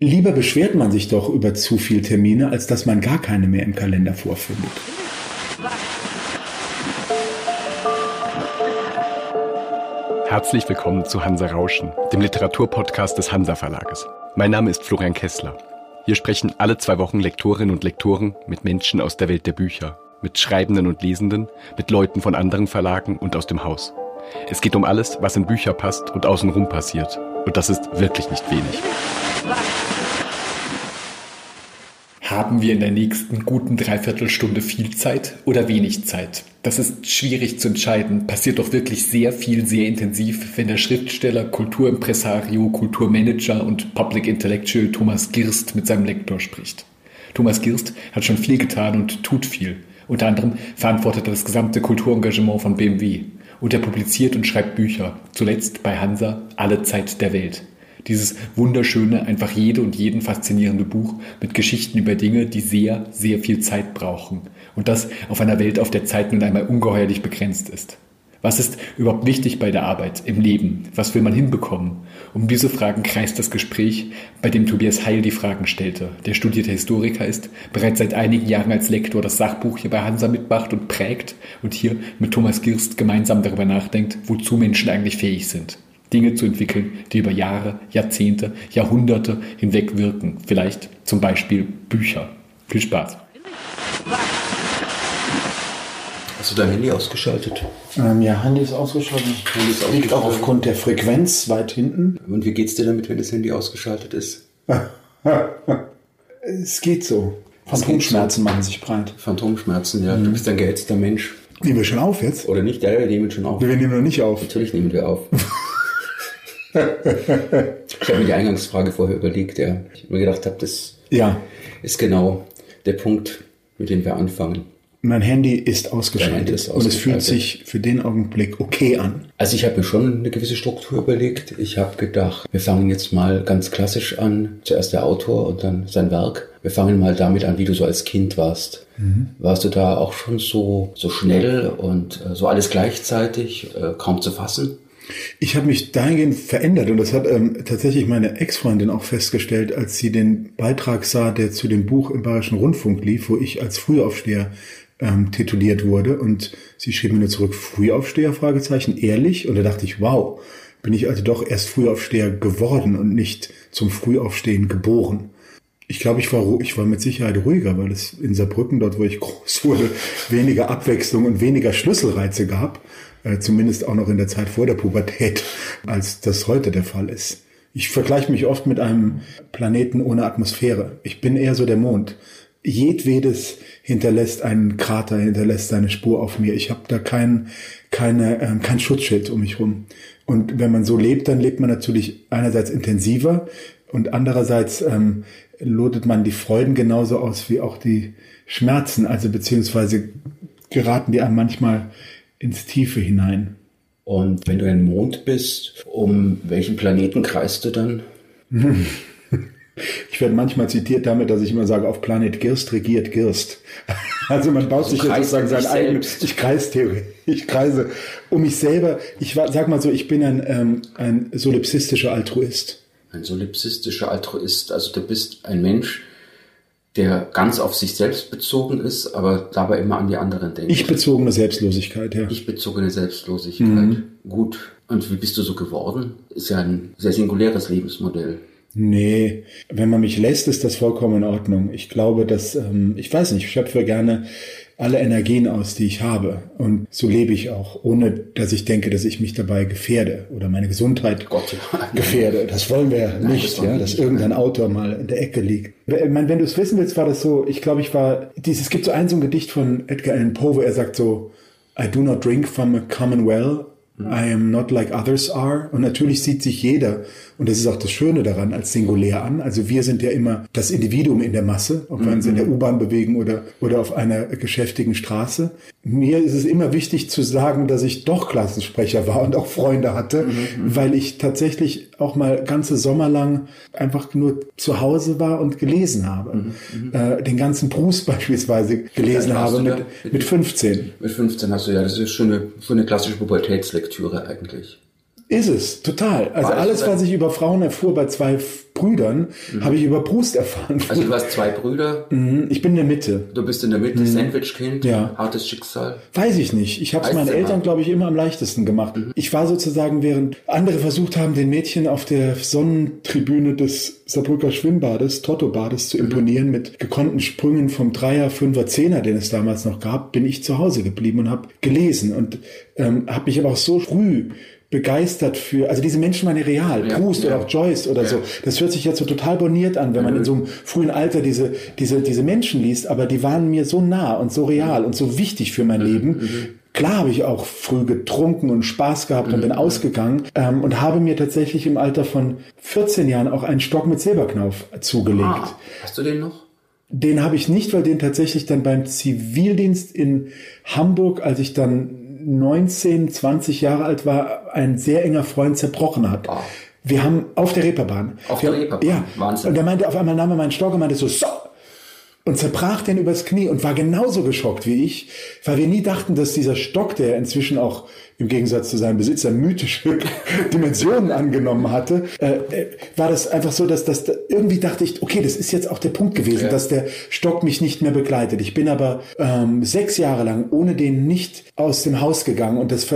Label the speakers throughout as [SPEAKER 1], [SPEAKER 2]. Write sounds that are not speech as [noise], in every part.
[SPEAKER 1] Lieber beschwert man sich doch über zu viele Termine, als dass man gar keine mehr im Kalender vorfindet.
[SPEAKER 2] Herzlich willkommen zu Hansa Rauschen, dem Literaturpodcast des Hansa Verlages. Mein Name ist Florian Kessler. Hier sprechen alle zwei Wochen Lektorinnen und Lektoren mit Menschen aus der Welt der Bücher, mit Schreibenden und Lesenden, mit Leuten von anderen Verlagen und aus dem Haus. Es geht um alles, was in Bücher passt und außenrum passiert. Und das ist wirklich nicht wenig.
[SPEAKER 3] Haben wir in der nächsten guten Dreiviertelstunde viel Zeit oder wenig Zeit? Das ist schwierig zu entscheiden. Passiert doch wirklich sehr viel, sehr intensiv, wenn der Schriftsteller, Kulturimpresario, Kulturmanager und Public Intellectual Thomas Girst mit seinem Lektor spricht. Thomas Girst hat schon viel getan und tut viel. Unter anderem verantwortet er das gesamte Kulturengagement von BMW. Und er publiziert und schreibt Bücher. Zuletzt bei Hansa Alle Zeit der Welt. Dieses wunderschöne, einfach jede und jeden faszinierende Buch mit Geschichten über Dinge, die sehr, sehr viel Zeit brauchen. Und das auf einer Welt, auf der Zeit nun einmal ungeheuerlich begrenzt ist. Was ist überhaupt wichtig bei der Arbeit, im Leben? Was will man hinbekommen? Um diese Fragen kreist das Gespräch, bei dem Tobias Heil die Fragen stellte. Der studierte Historiker ist, bereits seit einigen Jahren als Lektor das Sachbuch hier bei Hansa mitmacht und prägt und hier mit Thomas Girst gemeinsam darüber nachdenkt, wozu Menschen eigentlich fähig sind. Dinge zu entwickeln, die über Jahre, Jahrzehnte, Jahrhunderte hinweg wirken. Vielleicht zum Beispiel Bücher. Viel Spaß.
[SPEAKER 4] Hast du dein Handy ausgeschaltet?
[SPEAKER 1] Ähm, ja, Handy ist ausgeschaltet. Handy ist Liegt auch aufgrund der Frequenz weit hinten.
[SPEAKER 4] Und wie geht's dir damit, wenn das Handy ausgeschaltet ist? [laughs]
[SPEAKER 1] es geht so. Phantomschmerzen so. machen sich breit.
[SPEAKER 4] Phantomschmerzen, ja. Mhm. Du bist ein gehetzter Mensch.
[SPEAKER 1] Nehmen wir schon auf jetzt?
[SPEAKER 4] Oder nicht? Ja, wir nehmen schon auf.
[SPEAKER 1] Wir nehmen noch nicht auf.
[SPEAKER 4] Natürlich nehmen wir auf. [laughs] ich habe mir die Eingangsfrage vorher überlegt, ja. Ich mir gedacht habe, das
[SPEAKER 1] ja.
[SPEAKER 4] ist genau der Punkt, mit dem wir anfangen.
[SPEAKER 1] Mein Handy ist ausgeschaltet, ist ausgeschaltet. und es fühlt sich für den Augenblick okay an.
[SPEAKER 4] Also ich habe mir schon eine gewisse Struktur überlegt. Ich habe gedacht, wir fangen jetzt mal ganz klassisch an. Zuerst der Autor und dann sein Werk. Wir fangen mal damit an, wie du so als Kind warst. Mhm. Warst du da auch schon so, so schnell und äh, so alles gleichzeitig, äh, kaum zu fassen?
[SPEAKER 1] Ich habe mich dahingehend verändert und das hat ähm, tatsächlich meine Ex-Freundin auch festgestellt, als sie den Beitrag sah, der zu dem Buch im Bayerischen Rundfunk lief, wo ich als Frühaufsteher ähm, tituliert wurde und sie schrieb mir nur zurück, Frühaufsteher, Fragezeichen, ehrlich? Und da dachte ich, wow, bin ich also doch erst Frühaufsteher geworden und nicht zum Frühaufstehen geboren. Ich glaube, ich war, ich war mit Sicherheit ruhiger, weil es in Saarbrücken, dort wo ich [laughs] groß wurde, weniger Abwechslung und weniger Schlüsselreize gab, äh, zumindest auch noch in der Zeit vor der Pubertät, als das heute der Fall ist. Ich vergleiche mich oft mit einem Planeten ohne Atmosphäre. Ich bin eher so der Mond. Jedwedes hinterlässt einen Krater, hinterlässt seine Spur auf mir. Ich habe da kein, keine, äh, kein Schutzschild um mich rum. Und wenn man so lebt, dann lebt man natürlich einerseits intensiver und andererseits ähm, lotet man die Freuden genauso aus wie auch die Schmerzen. Also beziehungsweise geraten die einem manchmal ins Tiefe hinein.
[SPEAKER 4] Und wenn du ein Mond bist, um welchen Planeten kreist du dann? [laughs]
[SPEAKER 1] Ich werde manchmal zitiert damit, dass ich immer sage, auf Planet Girst regiert Girst. [laughs] Also man baut sich jetzt sozusagen sein eigenes, ich kreise [laughs] ich kreise um mich selber. Ich war, sag mal so, ich bin ein, ähm, ein solipsistischer Altruist.
[SPEAKER 4] Ein solipsistischer Altruist, also du bist ein Mensch, der ganz auf sich selbst bezogen ist, aber dabei immer an die anderen denkt.
[SPEAKER 1] Ich bezogene Selbstlosigkeit, ja.
[SPEAKER 4] Ich bezogene Selbstlosigkeit. Mhm. Gut. Und wie bist du so geworden? Ist ja ein sehr singuläres Lebensmodell.
[SPEAKER 1] Nee, wenn man mich lässt, ist das vollkommen in Ordnung. Ich glaube, dass, ähm, ich weiß nicht, ich schöpfe gerne alle Energien aus, die ich habe. Und so lebe ich auch, ohne dass ich denke, dass ich mich dabei gefährde oder meine Gesundheit Gott, gefährde. Das wollen wir Nein, nicht, das ja, dass irgendein Autor mal in der Ecke liegt. Ich meine, wenn du es wissen willst, war das so, ich glaube, ich war, dieses, es gibt so ein, so ein Gedicht von Edgar Allan Poe, wo er sagt so, I do not drink from a common well, I am not like others are. Und natürlich sieht sich jeder, und das ist auch das Schöne daran, als singulär an. Also wir sind ja immer das Individuum in der Masse, ob wir uns in der mhm. U-Bahn bewegen oder, oder auf einer geschäftigen Straße. Mir ist es immer wichtig zu sagen, dass ich doch Klassensprecher war und auch Freunde hatte, mhm. weil ich tatsächlich auch mal ganze Sommer lang einfach nur zu Hause war und gelesen habe. Mhm. Äh, den ganzen Proust [laughs] beispielsweise gelesen habe mit, mit 15.
[SPEAKER 4] Mit 15 hast du ja, das ist schon eine, schon eine klassische Pubertätslektüre eigentlich.
[SPEAKER 1] Ist es, total. Also
[SPEAKER 4] War
[SPEAKER 1] alles, was ich über Frauen erfuhr bei zwei Brüdern, habe ich über Proust erfahren.
[SPEAKER 4] Also du hast zwei Brüder,
[SPEAKER 1] Mhm, ich bin in der Mitte.
[SPEAKER 4] du bist in der Mitte, Sandwich-Kind,
[SPEAKER 1] Mhm. Ja.
[SPEAKER 4] hartes Schicksal.
[SPEAKER 1] Weiß ich nicht. Ich habe es meinen Eltern, glaube ich, immer am leichtesten gemacht. Ich war sozusagen, während andere versucht haben, den Mädchen auf der Sonnentribüne des Saarbrücker Schwimmbades, Tottobades, zu imponieren mit gekonnten Sprüngen vom Dreier, Fünfer, Zehner, den es damals noch gab, bin ich zu Hause geblieben und habe gelesen und ähm, habe mich aber auch so früh begeistert für, also diese Menschen waren ja real,
[SPEAKER 4] Ja,
[SPEAKER 1] Proust
[SPEAKER 4] ja.
[SPEAKER 1] oder auch Joyce oder
[SPEAKER 4] Ja.
[SPEAKER 1] so. Das hört sich jetzt so total boniert an, wenn man in so einem frühen Alter diese, diese, diese Menschen liest, aber die waren mir so nah und so real und so wichtig für mein Leben. Klar habe ich auch früh getrunken und Spaß gehabt und bin ausgegangen ähm, und habe mir tatsächlich im Alter von 14 Jahren auch einen Stock mit Silberknauf zugelegt.
[SPEAKER 4] Ah, hast du den noch?
[SPEAKER 1] Den habe ich nicht, weil den tatsächlich dann beim Zivildienst in Hamburg, als ich dann 19, 20 Jahre alt war, ein sehr enger Freund zerbrochen hat.
[SPEAKER 4] Ah.
[SPEAKER 1] Wir haben auf der Reeperbahn.
[SPEAKER 4] Auf
[SPEAKER 1] wir,
[SPEAKER 4] der Reeperbahn?
[SPEAKER 1] Ja.
[SPEAKER 4] Wahnsinn.
[SPEAKER 1] Und er meinte, auf einmal nahm er meinen Stock und meinte so, so! Und zerbrach den übers Knie und war genauso geschockt wie ich, weil wir nie dachten, dass dieser Stock, der inzwischen auch im Gegensatz zu seinem Besitzer mythische [laughs] Dimensionen angenommen hatte, äh, äh, war das einfach so, dass das irgendwie dachte ich, okay, das ist jetzt auch der Punkt gewesen,
[SPEAKER 4] Ja.
[SPEAKER 1] dass der Stock mich nicht mehr begleitet. Ich bin aber ähm, sechs Jahre lang ohne den nicht aus dem Haus gegangen und das,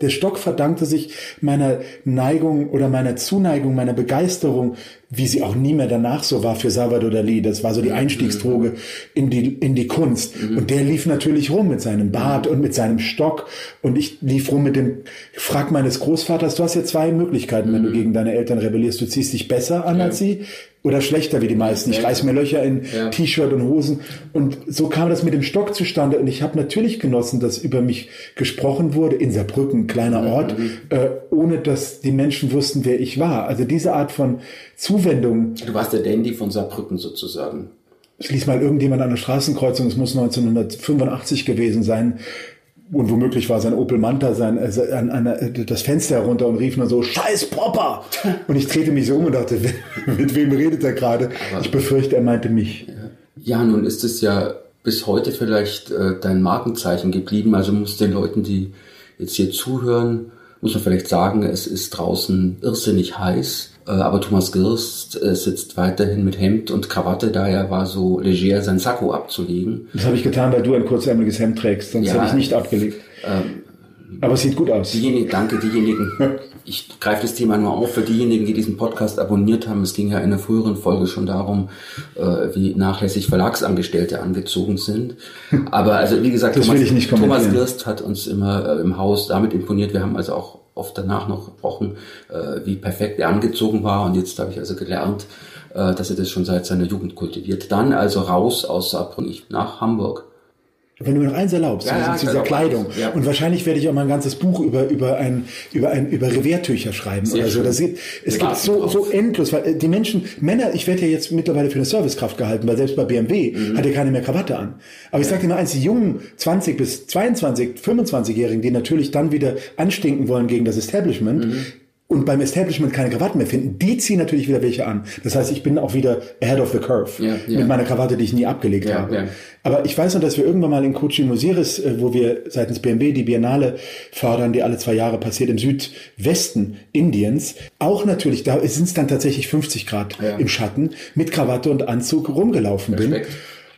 [SPEAKER 1] der Stock verdankte sich meiner Neigung oder meiner Zuneigung, meiner Begeisterung, wie sie auch nie mehr danach so war für Salvador Dali. Das war so die Einstiegsdroge in die, in die Kunst. Und der lief natürlich rum mit seinem Bart und mit seinem Stock und ich lief rum mit dem Frack meines Großvaters. Du hast ja zwei Möglichkeiten, wenn du gegen deine Eltern rebellierst. Du ziehst dich besser an als sie oder schlechter wie die meisten. Ich reiß mir Löcher in
[SPEAKER 4] Ja.
[SPEAKER 1] T-Shirt und Hosen. Und so kam das mit dem Stock zustande. Und ich habe natürlich genossen, dass über mich gesprochen wurde in Saarbrücken, kleiner Ort, äh, ohne dass die Menschen wussten, wer ich war. Also diese Art von Zuwendung,
[SPEAKER 4] Du warst der Dandy von Saarbrücken sozusagen.
[SPEAKER 1] ich ließ mal irgendjemand an der Straßenkreuzung, es muss 1985 gewesen sein, und womöglich war sein Opel Manta sein, äh, an, an, äh, das Fenster herunter und rief nur so, Scheiß Popper! Und ich drehte mich so um und dachte, [laughs] mit wem redet er gerade? Ich befürchte, er meinte mich.
[SPEAKER 4] Ja, nun ist es ja bis heute vielleicht äh, dein Markenzeichen geblieben. Also muss den Leuten, die jetzt hier zuhören, muss man vielleicht sagen, es ist draußen irrsinnig heiß. Äh, aber Thomas Girst äh, sitzt weiterhin mit Hemd und Krawatte da. Er war so leger, sein Sakko abzulegen.
[SPEAKER 1] Das habe ich getan, weil du ein kurzärmeliges Hemd trägst, sonst
[SPEAKER 4] Ja.
[SPEAKER 1] hätte ich nicht abgelegt. Aber es sieht gut aus.
[SPEAKER 4] Diejenigen, danke, diejenigen. [laughs] Ich greife das Thema nur auf für diejenigen, die diesen Podcast abonniert haben. Es ging ja in einer früheren Folge schon darum, äh, wie nachlässig Verlagsangestellte angezogen sind. [laughs] Aber also wie gesagt, Thomas, Thomas. Girst hat uns immer äh, im Haus damit imponiert. Wir haben also auch oft danach noch gesprochen, äh, wie perfekt er angezogen war. Und jetzt habe ich also gelernt, äh, dass er das schon seit seiner Jugend kultiviert. Dann also raus aus Saarbrücken nach Hamburg.
[SPEAKER 1] Wenn du mir noch eins erlaubst,
[SPEAKER 4] Ja,
[SPEAKER 1] zu-
[SPEAKER 4] ja,
[SPEAKER 1] zu dieser Kleidung.
[SPEAKER 4] ja.
[SPEAKER 1] Und wahrscheinlich werde ich auch mal ein ganzes Buch über, über ein, über ein, über Reviertücher schreiben
[SPEAKER 4] Sehr
[SPEAKER 1] oder so.
[SPEAKER 4] schön.
[SPEAKER 1] Das gibt, es
[SPEAKER 4] Wir
[SPEAKER 1] gibt so,
[SPEAKER 4] drauf.
[SPEAKER 1] so endlos, weil äh, die Menschen, Männer, ich werde ja jetzt mittlerweile für eine Servicekraft gehalten, weil selbst bei BMW
[SPEAKER 4] Mhm.
[SPEAKER 1] hat ja keine mehr Krawatte an. Aber ich sage dir mal eins, die jungen 20 bis 22, 25-Jährigen, die natürlich dann wieder anstinken wollen gegen das Establishment,
[SPEAKER 4] Mhm.
[SPEAKER 1] Und beim Establishment keine Krawatten mehr finden, die ziehen natürlich wieder welche an. Das heißt, ich bin auch wieder ahead of the curve
[SPEAKER 4] Ja, ja.
[SPEAKER 1] mit meiner Krawatte, die ich nie abgelegt
[SPEAKER 4] Ja,
[SPEAKER 1] habe. Aber ich weiß noch, dass wir irgendwann mal in Kochi Musiris, äh, wo wir seitens BMW die Biennale fördern, die alle zwei Jahre passiert im Südwesten Indiens, auch natürlich, da sind es dann tatsächlich 50 Grad
[SPEAKER 4] Ja.
[SPEAKER 1] im Schatten, mit Krawatte und Anzug rumgelaufen bin.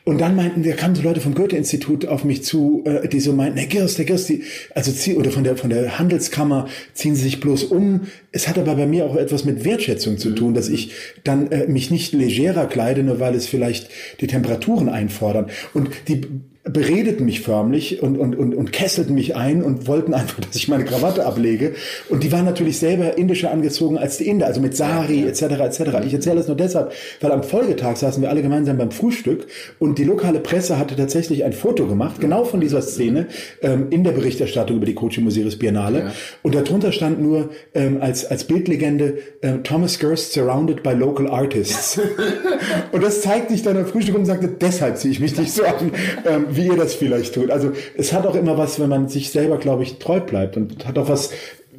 [SPEAKER 1] Und dann meinten, da kamen so Leute vom Goethe-Institut auf mich zu, äh, die so meinten, Herr Girst, Herr Girst, die, also zieh, oder von der, von der Handelskammer ziehen Sie sich bloß um. Es hat aber bei mir auch etwas mit Wertschätzung zu tun, dass ich dann äh, mich nicht legerer kleide, nur weil es vielleicht die Temperaturen einfordern. Und die beredeten mich förmlich und, und, und, und kesselten mich ein und wollten einfach, dass ich meine Krawatte ablege. Und die waren natürlich selber indischer angezogen als die Inder, also mit Sari etc. etc. Ich erzähle das nur deshalb, weil am Folgetag saßen wir alle gemeinsam beim Frühstück und die lokale Presse hatte tatsächlich ein Foto gemacht, genau von dieser Szene, ähm, in der Berichterstattung über die Kochi Musiris Biennale.
[SPEAKER 4] Ja.
[SPEAKER 1] Und darunter stand nur ähm, als, als Bildlegende äh, Thomas Girst surrounded by local artists. [laughs] Und das zeigte ich dann am Frühstück und sagte, deshalb ziehe ich mich nicht so an, ähm, wie ihr das vielleicht tut. Also es hat auch immer was, wenn man sich selber, glaube ich, treu bleibt und hat auch was,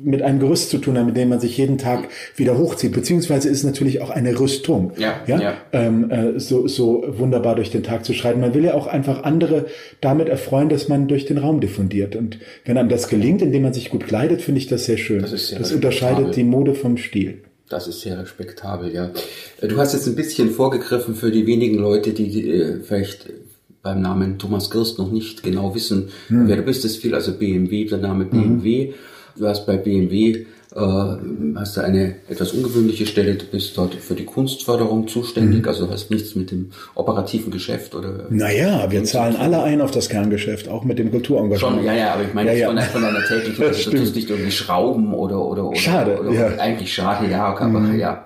[SPEAKER 1] mit einem Gerüst zu tun haben, mit dem man sich jeden Tag wieder hochzieht. Beziehungsweise ist es natürlich auch eine Rüstung,
[SPEAKER 4] ja, ja? ja.
[SPEAKER 1] Ähm, äh, so, so wunderbar durch den Tag zu schreiten. Man will ja auch einfach andere damit erfreuen, dass man durch den Raum diffundiert. Und wenn einem das gelingt, indem man sich gut kleidet, finde ich das sehr schön. Das, sehr das unterscheidet die Mode vom Stil.
[SPEAKER 4] Das ist sehr respektabel, ja. Du hast jetzt ein bisschen vorgegriffen für die wenigen Leute, die äh, vielleicht beim Namen Thomas Girst noch nicht genau wissen, hm. wer du bist. Es fiel also BMW, der Name BMW. Mhm. Du hast bei BMW äh, hast du eine etwas ungewöhnliche Stelle, du bist dort für die Kunstförderung zuständig, mhm. also hast nichts mit dem operativen Geschäft oder.
[SPEAKER 1] Naja, wir zahlen alle ein auf das Kerngeschäft, auch mit dem Kulturengagement.
[SPEAKER 4] Schon, ja, ja, aber ich meine ja, ja. Von, einer täglichen, also du tust nicht irgendwie Schrauben oder, oder, oder.
[SPEAKER 1] Schade,
[SPEAKER 4] oder,
[SPEAKER 1] ja.
[SPEAKER 4] Eigentlich schade, ja, okay, mhm. ja.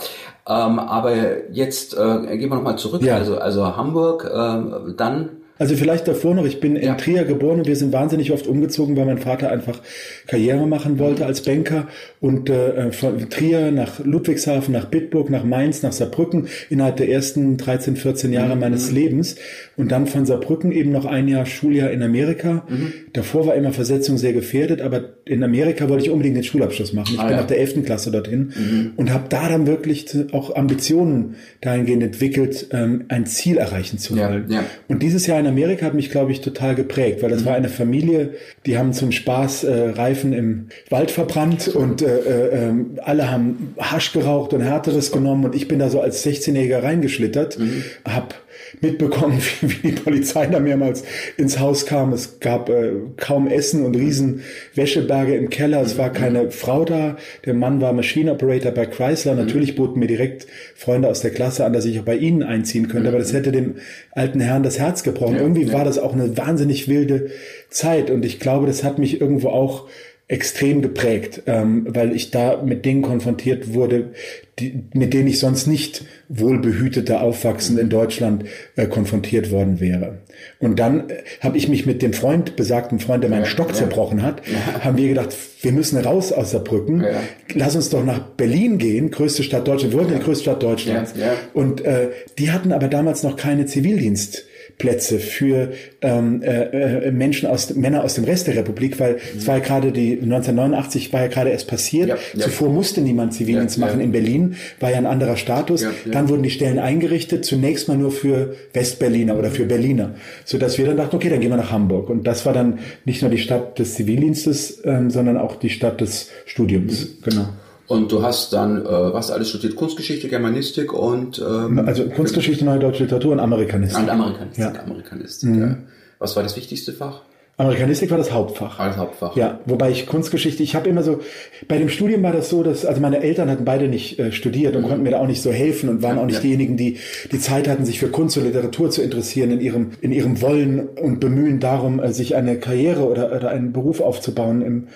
[SPEAKER 4] Ähm, aber jetzt äh, gehen wir nochmal zurück. Ja. Also, also Hamburg, äh, dann
[SPEAKER 1] also vielleicht davor noch, ich bin in Trier geboren und wir sind wahnsinnig oft umgezogen, weil mein Vater einfach Karriere machen wollte als Banker und äh, von Trier nach Ludwigshafen, nach Bitburg, nach Mainz, nach Saarbrücken innerhalb der ersten 13, 14 Jahre mhm. meines Lebens und dann von Saarbrücken eben noch ein Jahr Schuljahr in Amerika. Mhm. Davor war immer Versetzung sehr gefährdet, aber in Amerika wollte ich unbedingt den Schulabschluss machen. Ich ah, bin ja. nach der 11. Klasse dorthin mhm. und habe da dann wirklich auch Ambitionen dahingehend entwickelt, ähm, ein Ziel erreichen zu wollen. Ja. Und dieses Jahr in Amerika hat mich, glaube ich, total geprägt, weil das mhm. war eine Familie, die haben zum Spaß äh, Reifen im Wald verbrannt und äh, äh, ähm, alle haben Hasch geraucht und Härteres genommen und ich bin da so als 16-Jähriger reingeschlittert, mhm. hab mitbekommen, [laughs] wie, wie, die Polizei da mehrmals ins Haus kam. Es gab äh, kaum Essen und riesen Wäscheberge im Keller. Es war keine Frau da. Der Mann war Machine Operator bei Chrysler. Mhm. Natürlich boten mir direkt Freunde aus der Klasse an, dass ich auch bei ihnen einziehen könnte. Aber das hätte dem alten Herrn das Herz gebrochen. Ja, Irgendwie ja. war das auch eine wahnsinnig wilde Zeit. Und ich glaube, das hat mich irgendwo auch extrem geprägt, ähm, weil ich da mit Dingen konfrontiert wurde, die, mit denen ich sonst nicht wohlbehüteter aufwachsend in Deutschland äh, konfrontiert worden wäre. Und dann äh, habe ich mich mit dem Freund, besagten Freund, der meinen ja, Stock ja. zerbrochen hat, ja. haben wir gedacht, wir müssen raus aus Saarbrücken, ja. lass uns doch nach Berlin gehen, größte Stadt Deutschlands. Wir in die größte Stadt Deutschlands. Und äh, die hatten aber damals noch keine Zivildienst. Plätze für ähm, äh, äh, Menschen aus Männer aus dem Rest der Republik, weil mhm. es war ja gerade die 1989 war ja gerade erst passiert. Ja, ja. Zuvor musste niemand Zivildienst ja, machen in Berlin, war ja ein anderer Status. Dann wurden die Stellen eingerichtet, zunächst mal nur für Westberliner oder für Berliner, so dass wir dann dachten, okay, dann gehen wir nach Hamburg. Und das war dann nicht nur die Stadt des Zivildienstes, ähm, sondern auch die Stadt des Studiums.
[SPEAKER 4] Mhm. Genau. Und du hast dann, äh, was alles studiert? Kunstgeschichte, Germanistik und... Ähm,
[SPEAKER 1] also Kunstgeschichte, Neue Deutsche Literatur und Amerikanistik.
[SPEAKER 4] Und Amerikanistik, ja. Amerikanistik, mhm. ja. Was war das wichtigste Fach?
[SPEAKER 1] Amerikanistik war das Hauptfach.
[SPEAKER 4] Als Hauptfach.
[SPEAKER 1] Ja, wobei ich Kunstgeschichte, ich habe immer so, bei dem Studium war das so, dass, also meine Eltern hatten beide nicht äh, studiert und mhm. konnten mir da auch nicht so helfen und waren ja, auch nicht ja. diejenigen, die die Zeit hatten, sich für Kunst und Literatur zu interessieren, in ihrem, in ihrem Wollen und Bemühen darum, äh, sich eine Karriere oder, oder einen Beruf aufzubauen im,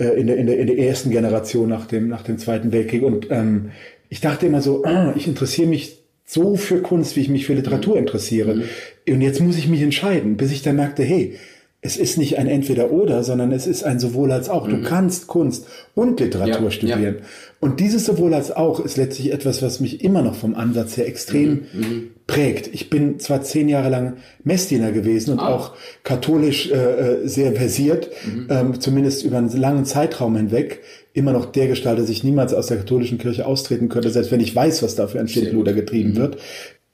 [SPEAKER 1] in, der, in, der, in der ersten Generation nach dem, nach dem Zweiten Weltkrieg. Und ähm, ich dachte immer so, ah, ich interessiere mich so für Kunst, wie ich mich für Literatur mhm. interessiere. Mhm. Und jetzt muss ich mich entscheiden, bis ich dann merkte, hey, es ist nicht ein Entweder-Oder, sondern es ist ein sowohl als auch. Mhm. Du kannst Kunst und Literatur ja, studieren. Ja. Und dieses sowohl als auch ist letztlich etwas, was mich immer noch vom Ansatz her extrem mhm. Prägt. Ich bin zwar zehn Jahre lang Messdiener gewesen und ah. auch katholisch äh, äh, sehr versiert, mhm. ähm, zumindest über einen langen Zeitraum hinweg, immer noch der Gestalt, dass ich niemals aus der katholischen Kirche austreten könnte, selbst wenn ich weiß, was da für ein Schindluder getrieben mhm. wird.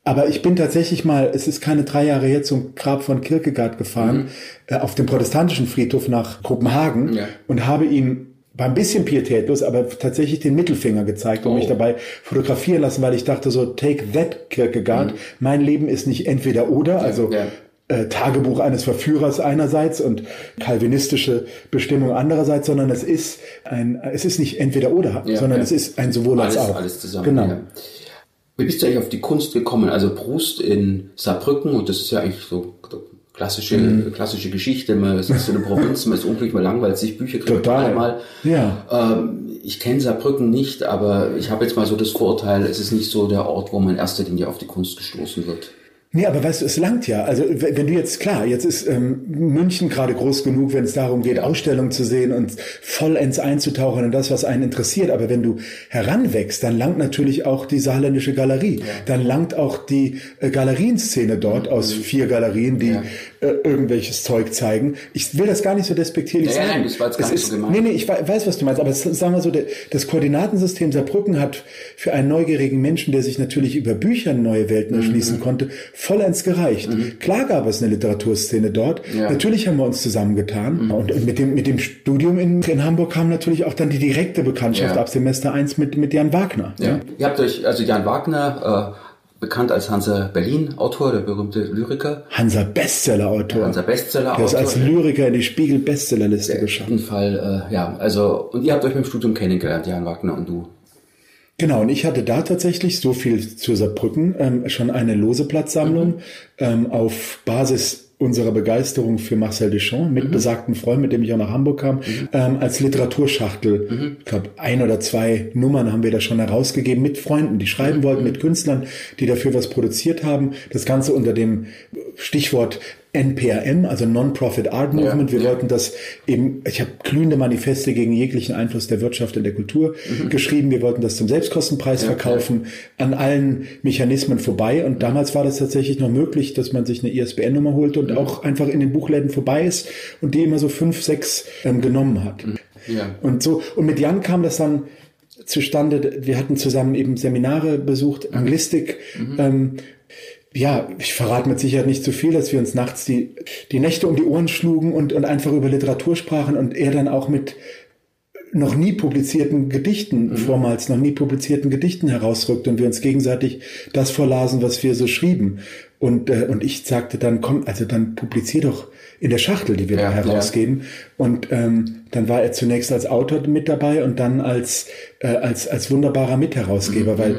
[SPEAKER 1] Aber ich bin tatsächlich mal, es ist keine drei Jahre her zum Grab von Kierkegaard gefahren, mhm. äh, auf dem protestantischen Friedhof nach Kopenhagen ja. und habe ihm war ein bisschen pietätlos, aber tatsächlich den Mittelfinger gezeigt und oh. mich dabei fotografieren lassen, weil ich dachte so, take that Kierkegaard. Mhm. Mein Leben ist nicht entweder oder, also ja, ja. Äh, Tagebuch eines Verführers einerseits und kalvinistische Bestimmung andererseits, sondern es ist ein, es ist nicht entweder oder, ja, sondern es ist ein sowohl
[SPEAKER 4] alles,
[SPEAKER 1] als auch.
[SPEAKER 4] Alles zusammen. Genau. Wie bist du eigentlich auf die Kunst gekommen? Also Brust in Saarbrücken, und das ist ja eigentlich so klassische, mhm. klassische Geschichte. Man ist in der Provinz, man ist unglücklich, man langweilt sich, Bücher kriegt man einmal.
[SPEAKER 1] Ja.
[SPEAKER 4] Ähm, ich kenne Saarbrücken nicht, aber ich habe jetzt mal so das Vorurteil, es ist nicht so der Ort, wo man in erster Linie auf die Kunst gestoßen wird.
[SPEAKER 1] Nee, aber weißt du, es langt ja. Also wenn du jetzt, klar, jetzt ist ähm, München gerade groß genug, wenn es darum geht, Ausstellungen zu sehen und vollends einzutauchen in das, was einen interessiert. Aber wenn du heranwächst, dann langt natürlich auch die saarländische Galerie. Ja. Dann langt auch die äh, Galerienszene dort mhm. aus vier Galerien, die ja. Äh, irgendwelches Zeug zeigen. Ich will das gar nicht so despektierlich ja, sagen. Nein, das war jetzt gar es nicht ist, so gemeint. Nee, nee, ich weiß, was du meinst. Aber sagen wir so, das Koordinatensystem Saarbrücken hat für einen neugierigen Menschen, der sich natürlich über Bücher neue Welten erschließen mhm. konnte, vollends gereicht. Mhm. Klar gab es eine Literaturszene dort. Ja. Natürlich haben wir uns zusammengetan. Mhm. Und, und, mit dem, mit dem Studium in, in Hamburg kam natürlich auch dann die direkte Bekanntschaft ja. ab Semester 1 mit, mit Jan Wagner.
[SPEAKER 4] Ja. Ihr habt euch, also Jan Wagner, äh, bekannt als Hansa Berlin Autor, der berühmte Lyriker.
[SPEAKER 1] Hansa Bestseller Autor.
[SPEAKER 4] Hansa Bestseller Autor.
[SPEAKER 1] Der ist als Lyriker in die Spiegel Bestsellerliste geschafft.
[SPEAKER 4] Auf jeden Fall, äh, ja, also und ihr habt euch beim Studium kennengelernt, Jan Wagner und du.
[SPEAKER 1] Genau, und ich hatte da tatsächlich so viel zu Saarbrücken ähm, schon eine lose Platzsammlung mhm. ähm, auf Basis unserer Begeisterung für Marcel Deschamps mit mhm. besagten Freund, mit dem ich auch nach Hamburg kam, mhm. ähm, als Literaturschachtel. Mhm. Ich glaube, ein oder zwei Nummern haben wir da schon herausgegeben mit Freunden, die schreiben mhm. wollten, mit Künstlern, die dafür was produziert haben. Das Ganze unter dem Stichwort NPRM, also Non-Profit Art Movement. Ja, wir ja. wollten das eben, ich habe glühende Manifeste gegen jeglichen Einfluss der Wirtschaft und der Kultur mhm. geschrieben. Wir wollten das zum Selbstkostenpreis ja, verkaufen, an allen Mechanismen vorbei. Und damals war das tatsächlich noch möglich, dass man sich eine ISBN-Nummer holte und mhm. auch einfach in den Buchläden vorbei ist und die immer so fünf, sechs ähm, genommen hat. Mhm. Ja. Und so, und mit Jan kam das dann zustande, wir hatten zusammen eben Seminare besucht, mhm. Anglistik, mhm. ähm, ja, ich verrate mit Sicherheit nicht zu viel, dass wir uns nachts die, die Nächte um die Ohren schlugen und, und einfach über Literatur sprachen und er dann auch mit noch nie publizierten Gedichten, mhm. vormals noch nie publizierten Gedichten herausrückt und wir uns gegenseitig das vorlasen, was wir so schrieben. Und, äh, und ich sagte dann, komm, also dann publizier doch in der Schachtel, die wir ja, da herausgeben. Ja. Und ähm, dann war er zunächst als Autor mit dabei und dann als, äh, als, als wunderbarer Mitherausgeber, mhm. weil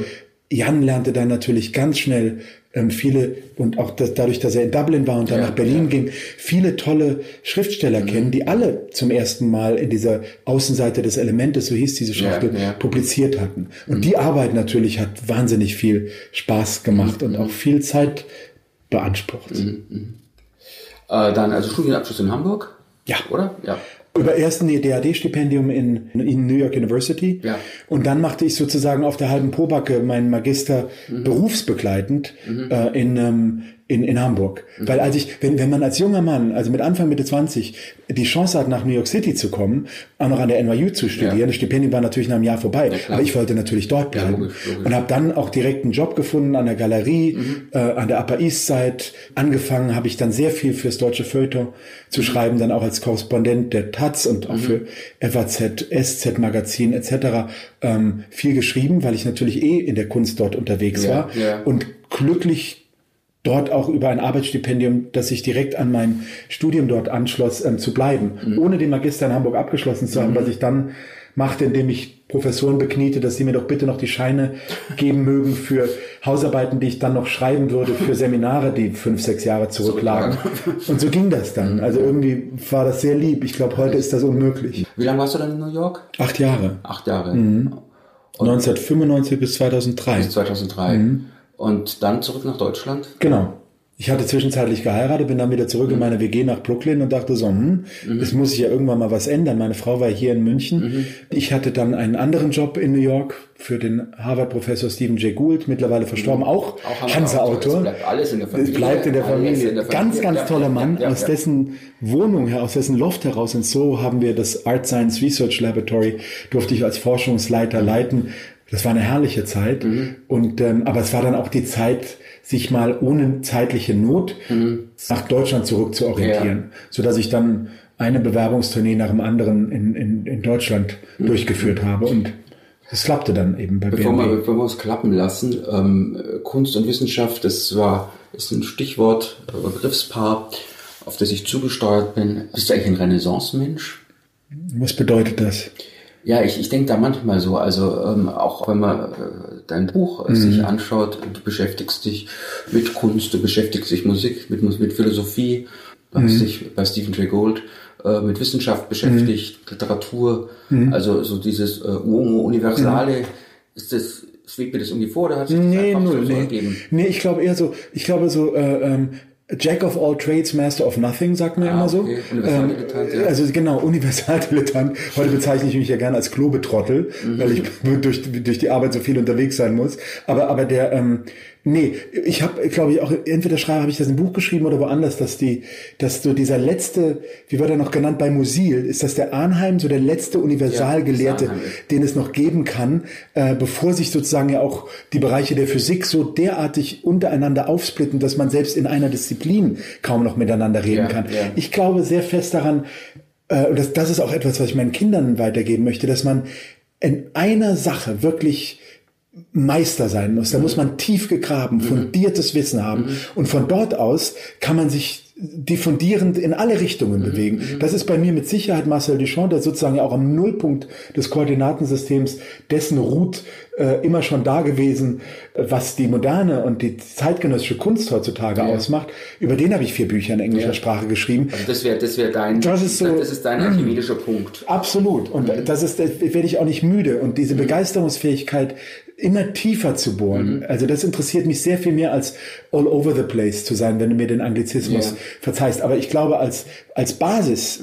[SPEAKER 1] Jan lernte dann natürlich ganz schnell ähm, viele und auch das, dadurch, dass er in Dublin war und dann ja, nach Berlin ja. ging, viele tolle Schriftsteller mhm. kennen, die alle zum ersten Mal in dieser Außenseite des Elementes, so hieß diese Schachtel, ja, publiziert hatten. Und mhm. die Arbeit natürlich hat wahnsinnig viel Spaß gemacht mhm. und auch viel Zeit beansprucht. Mhm.
[SPEAKER 4] mhm. Äh, dann also Studienabschluss in Hamburg.
[SPEAKER 1] Ja. Oder? Ja. Über erst ein DAD-Stipendium in, in New York University. Ja. Und dann machte ich sozusagen auf der halben Pobacke meinen Magister mhm. berufsbegleitend mhm. Äh, in, ähm, in, in Hamburg. Mhm. Weil als ich, wenn, wenn man als junger Mann, also mit Anfang Mitte 20, die Chance hat, nach New York City zu kommen, auch noch an der NYU zu studieren, ja. das Stipendium war natürlich nach einem Jahr vorbei, ja, aber ich wollte natürlich dort bleiben. Ja, logisch, logisch. Und habe dann auch direkt einen Job gefunden an der Galerie, mhm. äh, an der Upper East Side. Angefangen habe ich dann sehr viel fürs deutsche Feuilleton zu mhm. schreiben, dann auch als Korrespondent der Taz und auch mhm. für FAZ, SZ Magazin etc. Ähm, viel geschrieben, weil ich natürlich eh in der Kunst dort unterwegs war und glücklich dort auch über ein Arbeitsstipendium, das sich direkt an mein Studium dort anschloss, ähm, zu bleiben, mhm. ohne den Magister in Hamburg abgeschlossen zu haben, mhm. was ich dann machte, indem ich Professoren bekniete, dass sie mir doch bitte noch die Scheine geben mögen für Hausarbeiten, die ich dann noch schreiben würde, für Seminare, die fünf, sechs Jahre zurücklagen. [laughs] Und so ging das dann. Also irgendwie war das sehr lieb. Ich glaube, heute ist das unmöglich.
[SPEAKER 4] Wie lange warst du dann in New York?
[SPEAKER 1] Acht Jahre.
[SPEAKER 4] Acht Jahre.
[SPEAKER 1] Mhm. 1995 bis 2003.
[SPEAKER 4] Bis 2003. Mhm. Und dann zurück nach Deutschland?
[SPEAKER 1] Genau. Ich hatte zwischenzeitlich geheiratet, bin dann wieder zurück mhm. in meine WG nach Brooklyn und dachte so, hm, mhm. es muss sich ja irgendwann mal was ändern. Meine Frau war hier in München. Mhm. Ich hatte dann einen anderen Job in New York für den Harvard-Professor Stephen Jay Gould, mittlerweile verstorben, mhm. auch, auch Hansa-Autor.
[SPEAKER 4] bleibt alles in der Familie.
[SPEAKER 1] Es bleibt in der Familie. In der Familie. Ganz, ganz ja, toller Mann. Ja, ja, aus dessen Wohnung her, aus dessen Loft heraus und so haben wir das Art Science Research Laboratory, durfte ich als Forschungsleiter mhm. leiten. Das war eine herrliche Zeit. Mhm. Und ähm, aber es war dann auch die Zeit, sich mal ohne zeitliche Not mhm. nach Deutschland zurück zu orientieren, ja. so dass ich dann eine Bewerbungstournee nach dem anderen in, in, in Deutschland mhm. durchgeführt habe und das klappte dann eben bei
[SPEAKER 4] bevor BMW. Wir, bevor wir uns klappen lassen, ähm, Kunst und Wissenschaft, das war ist ein Stichwort, äh, Begriffspaar, auf das ich zugesteuert bin. Bist du eigentlich ein Renaissance-Mensch?
[SPEAKER 1] Was bedeutet das?
[SPEAKER 4] Ja, ich, ich denke da manchmal so, also ähm, auch wenn man äh, dein Buch äh, mhm. sich anschaut, du beschäftigst dich mit Kunst, du beschäftigst dich Musik, mit, mit Philosophie, du mhm. hast dich bei Stephen Jay Gould äh, mit Wissenschaft beschäftigt, mhm. Literatur, mhm. also so dieses äh, Uomo Universale, mhm. ist das schwebt mir das irgendwie vor oder hat sich
[SPEAKER 1] Nee,
[SPEAKER 4] das
[SPEAKER 1] null,
[SPEAKER 4] so
[SPEAKER 1] nee.
[SPEAKER 4] ergeben?
[SPEAKER 1] Nee, ich glaube eher so, ich glaube so, äh, ähm, Jack of all trades, Master of nothing, sagt man
[SPEAKER 4] Ah,
[SPEAKER 1] immer so.
[SPEAKER 4] okay. Universaldilettant,
[SPEAKER 1] ähm,
[SPEAKER 4] ja.
[SPEAKER 1] Also genau, Universaldilettant. Heute bezeichne ich mich ja gerne als Klobetrottel,
[SPEAKER 4] Mhm.
[SPEAKER 1] weil ich [laughs] durch, durch die Arbeit so viel unterwegs sein muss. Aber, aber der, ähm, nee, ich habe, glaube ich, auch entweder schreibe, habe ich das im Buch geschrieben oder woanders, dass die, dass so dieser letzte, wie wird er noch genannt bei Musil, ist das der Arnheim, so der letzte Universalgelehrte,
[SPEAKER 4] Ja,
[SPEAKER 1] den es noch geben kann, äh, bevor sich sozusagen ja auch die Bereiche der Physik so derartig untereinander aufsplitten, dass man selbst in einer Disziplin kaum noch miteinander reden
[SPEAKER 4] Ja,
[SPEAKER 1] kann.
[SPEAKER 4] ja.
[SPEAKER 1] Ich glaube sehr fest daran, äh, und das, das ist auch etwas, was ich meinen Kindern weitergeben möchte, dass man in einer Sache wirklich Meister sein muss. Da muss man tief gegraben, fundiertes Wissen haben. Und von dort aus kann man sich diffundierend in alle Richtungen bewegen. Das ist bei mir mit Sicherheit Marcel Duchamp, der sozusagen ja auch am Nullpunkt des Koordinatensystems dessen ruht, äh, immer schon da gewesen, äh, was die moderne und die zeitgenössische Kunst heutzutage ausmacht. Über den habe ich vier Bücher in englischer
[SPEAKER 4] Ja.
[SPEAKER 1] Sprache geschrieben.
[SPEAKER 4] Also das wäre das wär dein,
[SPEAKER 1] Das ist so-
[SPEAKER 4] das ist dein archimedischer Punkt.
[SPEAKER 1] Absolut. Und das ist, das werde ich auch nicht müde. Und diese Begeisterungsfähigkeit, immer tiefer zu bohren. Also das interessiert mich sehr viel mehr als all over the place zu sein, wenn du mir den Anglizismus
[SPEAKER 4] Ja.
[SPEAKER 1] verzeihst. Aber ich glaube, als, als Basis,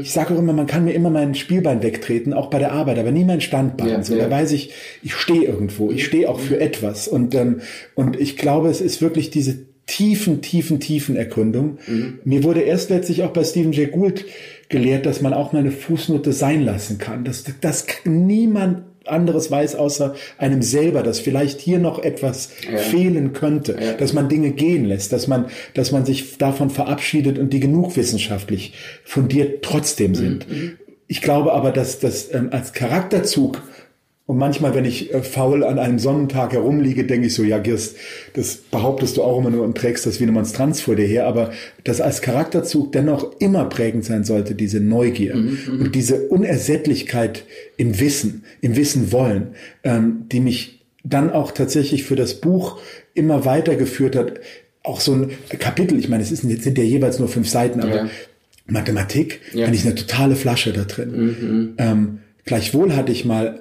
[SPEAKER 1] ich sage auch immer, man kann mir immer mein Spielbein wegtreten, auch bei der Arbeit, aber nie mein Standbein.
[SPEAKER 4] Ja,
[SPEAKER 1] so,
[SPEAKER 4] ja.
[SPEAKER 1] Da weiß ich, ich stehe irgendwo, ich stehe auch für etwas. Und, ähm, und ich glaube, es ist wirklich diese tiefen, tiefen, tiefen Ergründung. Mir wurde erst letztlich auch bei Stephen Jay Gould gelehrt, dass man auch mal eine Fußnote sein lassen kann. Dass, dass niemand anderes weiß außer einem selber, dass vielleicht hier noch etwas fehlen könnte, dass man Dinge gehen lässt, dass man, dass man sich davon verabschiedet und die genug wissenschaftlich fundiert trotzdem sind. Ich glaube aber, dass das ähm, als Charakterzug und manchmal, wenn ich äh, faul an einem Sonnentag herumliege, denke ich so, ja, Girst, das behauptest du auch immer nur und trägst das wie eine Monstranz vor dir her, aber das als Charakterzug dennoch immer prägend sein sollte, diese Neugier und diese Unersättlichkeit im Wissen, im Wissen wollen, ähm, die mich dann auch tatsächlich für das Buch immer weitergeführt hat. Auch so ein Kapitel, ich meine, es ist, es sind ja jeweils nur fünf Seiten, aber
[SPEAKER 4] Ja.
[SPEAKER 1] Mathematik
[SPEAKER 4] Ja.
[SPEAKER 1] bin ich eine totale Flasche da drin. Ähm, gleichwohl hatte ich mal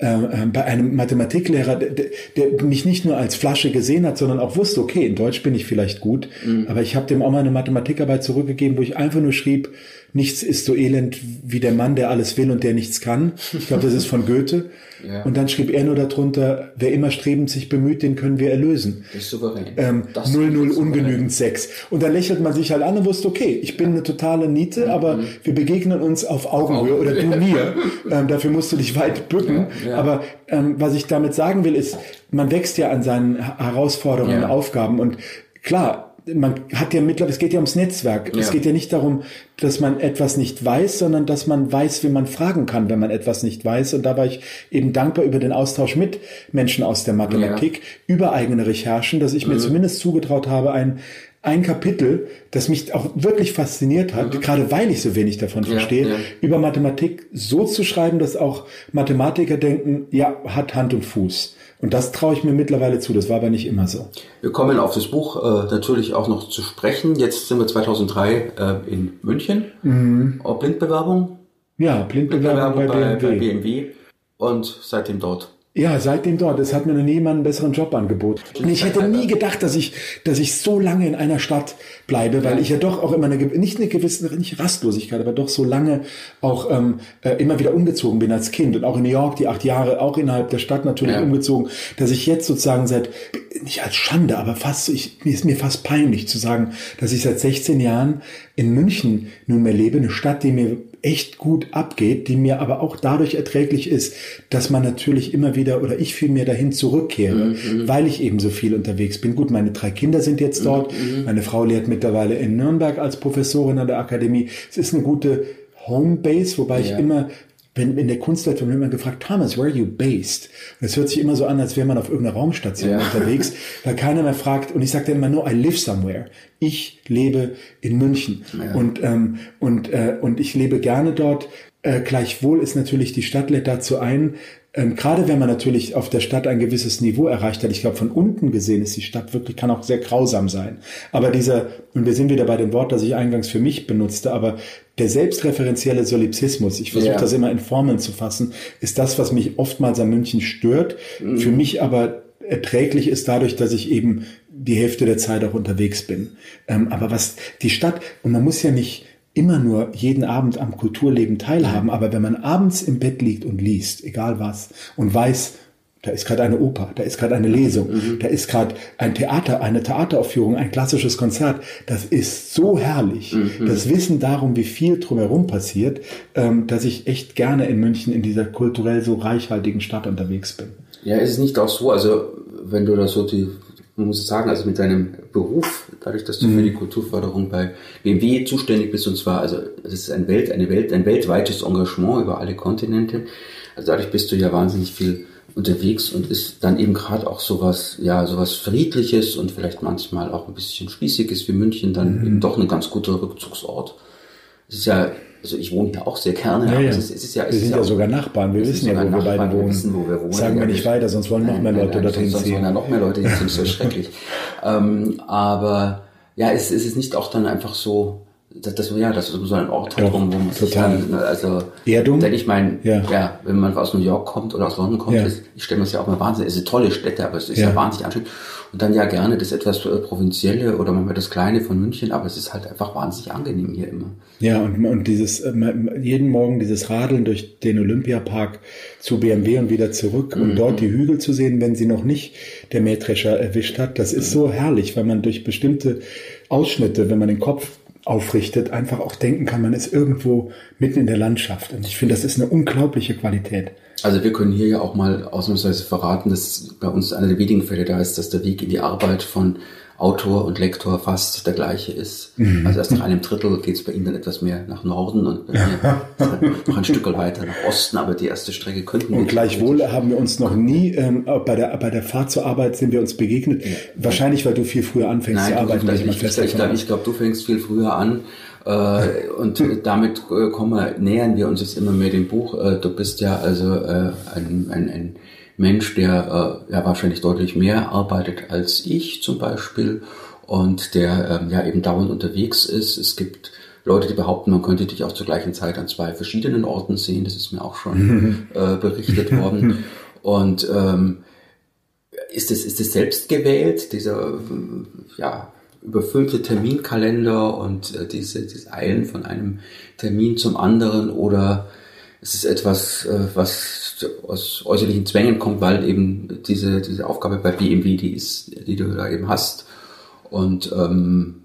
[SPEAKER 1] ähm, ähm, bei einem Mathematiklehrer, der, der- mich nicht nur als Flasche gesehen hat, sondern auch wusste, okay, in Deutsch bin ich vielleicht gut, aber ich habe dem auch mal eine Mathematikarbeit zurückgegeben, wo ich einfach nur schrieb, nichts ist so elend wie der Mann, der alles will und der nichts kann. Ich glaube, das ist von Goethe. [laughs]
[SPEAKER 4] Ja.
[SPEAKER 1] Und dann schrieb er nur darunter, wer immer strebend sich bemüht, den können wir erlösen.
[SPEAKER 4] Das ist souverän.
[SPEAKER 1] Ähm,
[SPEAKER 4] Das
[SPEAKER 1] 0-0
[SPEAKER 4] ist souverän.
[SPEAKER 1] ungenügend 6. Und dann lächelt man sich halt an und wusste, okay, ich bin eine totale Niete, aber wir begegnen uns auf Augenhöhe oder du mir. Ähm, dafür musst du dich weit bücken.
[SPEAKER 4] Ja, ja.
[SPEAKER 1] Aber ähm, was ich damit sagen will, ist, man wächst ja an seinen Herausforderungen und
[SPEAKER 4] Ja.
[SPEAKER 1] Aufgaben. Und klar, man hat ja mittlerweile, es geht ja ums Netzwerk. Es
[SPEAKER 4] Ja.
[SPEAKER 1] geht ja nicht darum, dass man etwas nicht weiß, sondern dass man weiß, wie man fragen kann, wenn man etwas nicht weiß. Und da war ich eben dankbar über den Austausch mit Menschen aus der Mathematik, über eigene Recherchen, dass ich
[SPEAKER 4] Mhm.
[SPEAKER 1] mir zumindest zugetraut habe, ein, ein Kapitel, das mich auch wirklich fasziniert hat, gerade weil ich so wenig davon verstehe,
[SPEAKER 4] Mhm. ja.
[SPEAKER 1] über Mathematik so zu schreiben, dass auch Mathematiker denken, ja, hat Hand und Fuß. Und das traue ich mir mittlerweile zu. Das war aber nicht immer so.
[SPEAKER 4] Wir kommen auf das Buch äh, natürlich auch noch zu sprechen. Jetzt sind wir 2003 äh, in München. Oh, Blindbewerbung.
[SPEAKER 1] Ja, Blindbewerbung bei,
[SPEAKER 4] bei, bei
[SPEAKER 1] BMW.
[SPEAKER 4] BMW. Und seitdem dort.
[SPEAKER 1] Ja, seitdem dort. Es hat mir noch nie jemand einen besseren Job angeboten. Und ich hätte nie gedacht, dass ich, dass ich so lange in einer Stadt bleibe, weil ich ja doch auch immer eine, nicht eine gewisse, nicht Rastlosigkeit, aber doch so lange auch ähm, äh, immer wieder umgezogen bin als Kind und auch in New York die acht Jahre, auch innerhalb der Stadt natürlich
[SPEAKER 4] Ja.
[SPEAKER 1] umgezogen, dass ich jetzt sozusagen seit, nicht als Schande, aber fast, ich, mir ist mir fast peinlich zu sagen, dass ich seit 16 Jahren in München nunmehr lebe, eine Stadt, die mir echt gut abgeht, die mir aber auch dadurch erträglich ist, dass man natürlich immer wieder oder ich vielmehr dahin zurückkehre, weil ich eben so viel unterwegs bin. Gut, meine drei Kinder sind jetzt dort, meine Frau lehrt mittlerweile in Nürnberg als Professorin an der Akademie. Es ist eine gute Homebase, wobei ich
[SPEAKER 4] Ja.
[SPEAKER 1] immer wenn in der Kunstwelt wird immer gefragt, Thomas, where are you based? Und es hört sich immer so an, als wäre man auf irgendeiner Raumstation
[SPEAKER 4] Ja.
[SPEAKER 1] unterwegs, [laughs] weil keiner mehr fragt. Und ich sage dann immer nur, I live somewhere. Ich lebe in München und ähm, und äh, und ich lebe gerne dort. Äh, gleichwohl ist natürlich die Stadt lädt dazu ein, ähm, gerade wenn man natürlich auf der Stadt ein gewisses Niveau erreicht hat, ich glaube, von unten gesehen ist die Stadt wirklich, kann auch sehr grausam sein. Aber dieser, und wir sind wieder bei dem Wort, das ich eingangs für mich benutzte, aber der selbstreferenzielle Solipsismus, ich versuche ja. das immer in Formeln zu fassen, ist das, was mich oftmals an München stört, mhm. für mich aber erträglich ist dadurch, dass ich eben die Hälfte der Zeit auch unterwegs bin. Ähm, aber was die Stadt, und man muss ja nicht, immer nur jeden Abend am Kulturleben teilhaben, aber wenn man abends im Bett liegt und liest, egal was, und weiß, da ist gerade eine Oper, da ist gerade eine Lesung, mhm. da ist gerade ein Theater, eine Theateraufführung, ein klassisches Konzert. Das ist so herrlich. Mhm. Das Wissen darum, wie viel drumherum passiert, ähm, dass ich echt gerne in München in dieser kulturell so reichhaltigen Stadt unterwegs bin.
[SPEAKER 4] Ja, ist es nicht auch so, also wenn du da so die man muss sagen, also mit deinem Beruf, dadurch, dass du mhm. für die Kulturförderung bei BMW zuständig bist, und zwar, also das ist ein Welt, eine Welt, ein weltweites Engagement über alle Kontinente. Also dadurch bist du ja wahnsinnig viel unterwegs und ist dann eben gerade auch sowas, ja, sowas Friedliches und vielleicht manchmal auch ein bisschen Spießiges wie München dann mhm. eben doch ein ganz guter Rückzugsort. Es ist ja also ich wohne hier auch sehr gerne.
[SPEAKER 1] Ja, ja. Es ist, es ist ja, es wir sind ja, sogar Nachbarn. Wir wissen ja, wo wir beide wohnen. Wir wissen, wo wir wohnen. Sagen wir nicht weiter, sonst wollen noch mehr Leute dorthin ziehen. Sonst wollen ja
[SPEAKER 4] noch mehr Leute das ist so schrecklich. Ähm, aber ja, es, es ist nicht auch dann einfach so, dass, dass ja, dass so ein Ort hat, wo man sich dann, also Erdung. Denn ich meine, ja. ja. wenn man aus New York kommt oder aus London kommt, ja. ist, ich stelle mir das ja auch mal wahnsinnig, es sind tolle Städte, aber es ist ja, ja wahnsinnig anstrengend. Und dann ja gerne das etwas äh, Provinzielle oder manchmal das Kleine von München, aber es ist halt einfach wahnsinnig angenehm hier immer.
[SPEAKER 1] Ja, und, und dieses, äh, jeden Morgen dieses Radeln durch den Olympiapark zu BMW und wieder zurück mhm. und dort die Hügel zu sehen, wenn sie noch nicht der Mähdrescher erwischt hat, das ist so herrlich, weil man durch bestimmte Ausschnitte, wenn man den Kopf aufrichtet, einfach auch denken kann, man ist irgendwo mitten in der Landschaft. Und ich finde, das ist eine unglaubliche Qualität.
[SPEAKER 4] Also wir können hier ja auch mal ausnahmsweise verraten, dass bei uns einer der wenigen Fälle da ist, dass der Weg in die Arbeit von Autor und Lektor fast der gleiche ist. Mhm. Also erst nach einem Drittel geht es bei Ihnen dann etwas mehr nach Norden und bei mir noch ein Stück weiter nach Osten, aber die erste Strecke könnten
[SPEAKER 1] wir. Und gleichwohl haben wir uns noch nie, ähm, bei, der, bei der Fahrt zur Arbeit sind wir uns begegnet. Ja. Wahrscheinlich, weil du viel früher anfängst
[SPEAKER 4] Nein,
[SPEAKER 1] zu arbeiten.
[SPEAKER 4] Ich, ich, ich, ich glaube, glaub, du fängst viel früher an. Äh, und damit äh, kommen wir, nähern wir uns jetzt immer mehr dem Buch. Äh, du bist ja also äh, ein, ein, ein Mensch, der äh, ja wahrscheinlich deutlich mehr arbeitet als ich zum Beispiel und der ähm, ja eben dauernd unterwegs ist. Es gibt Leute, die behaupten, man könnte dich auch zur gleichen Zeit an zwei verschiedenen Orten sehen. Das ist mir auch schon [laughs] äh, berichtet worden. Und ähm, ist es ist es selbst gewählt, dieser ja überfüllte Terminkalender und äh, diese, diese Eilen von einem Termin zum anderen oder ist es etwas, äh, was aus äußerlichen Zwängen kommt, weil eben diese, diese Aufgabe bei BMW, die ist, die du da eben hast. Und ähm,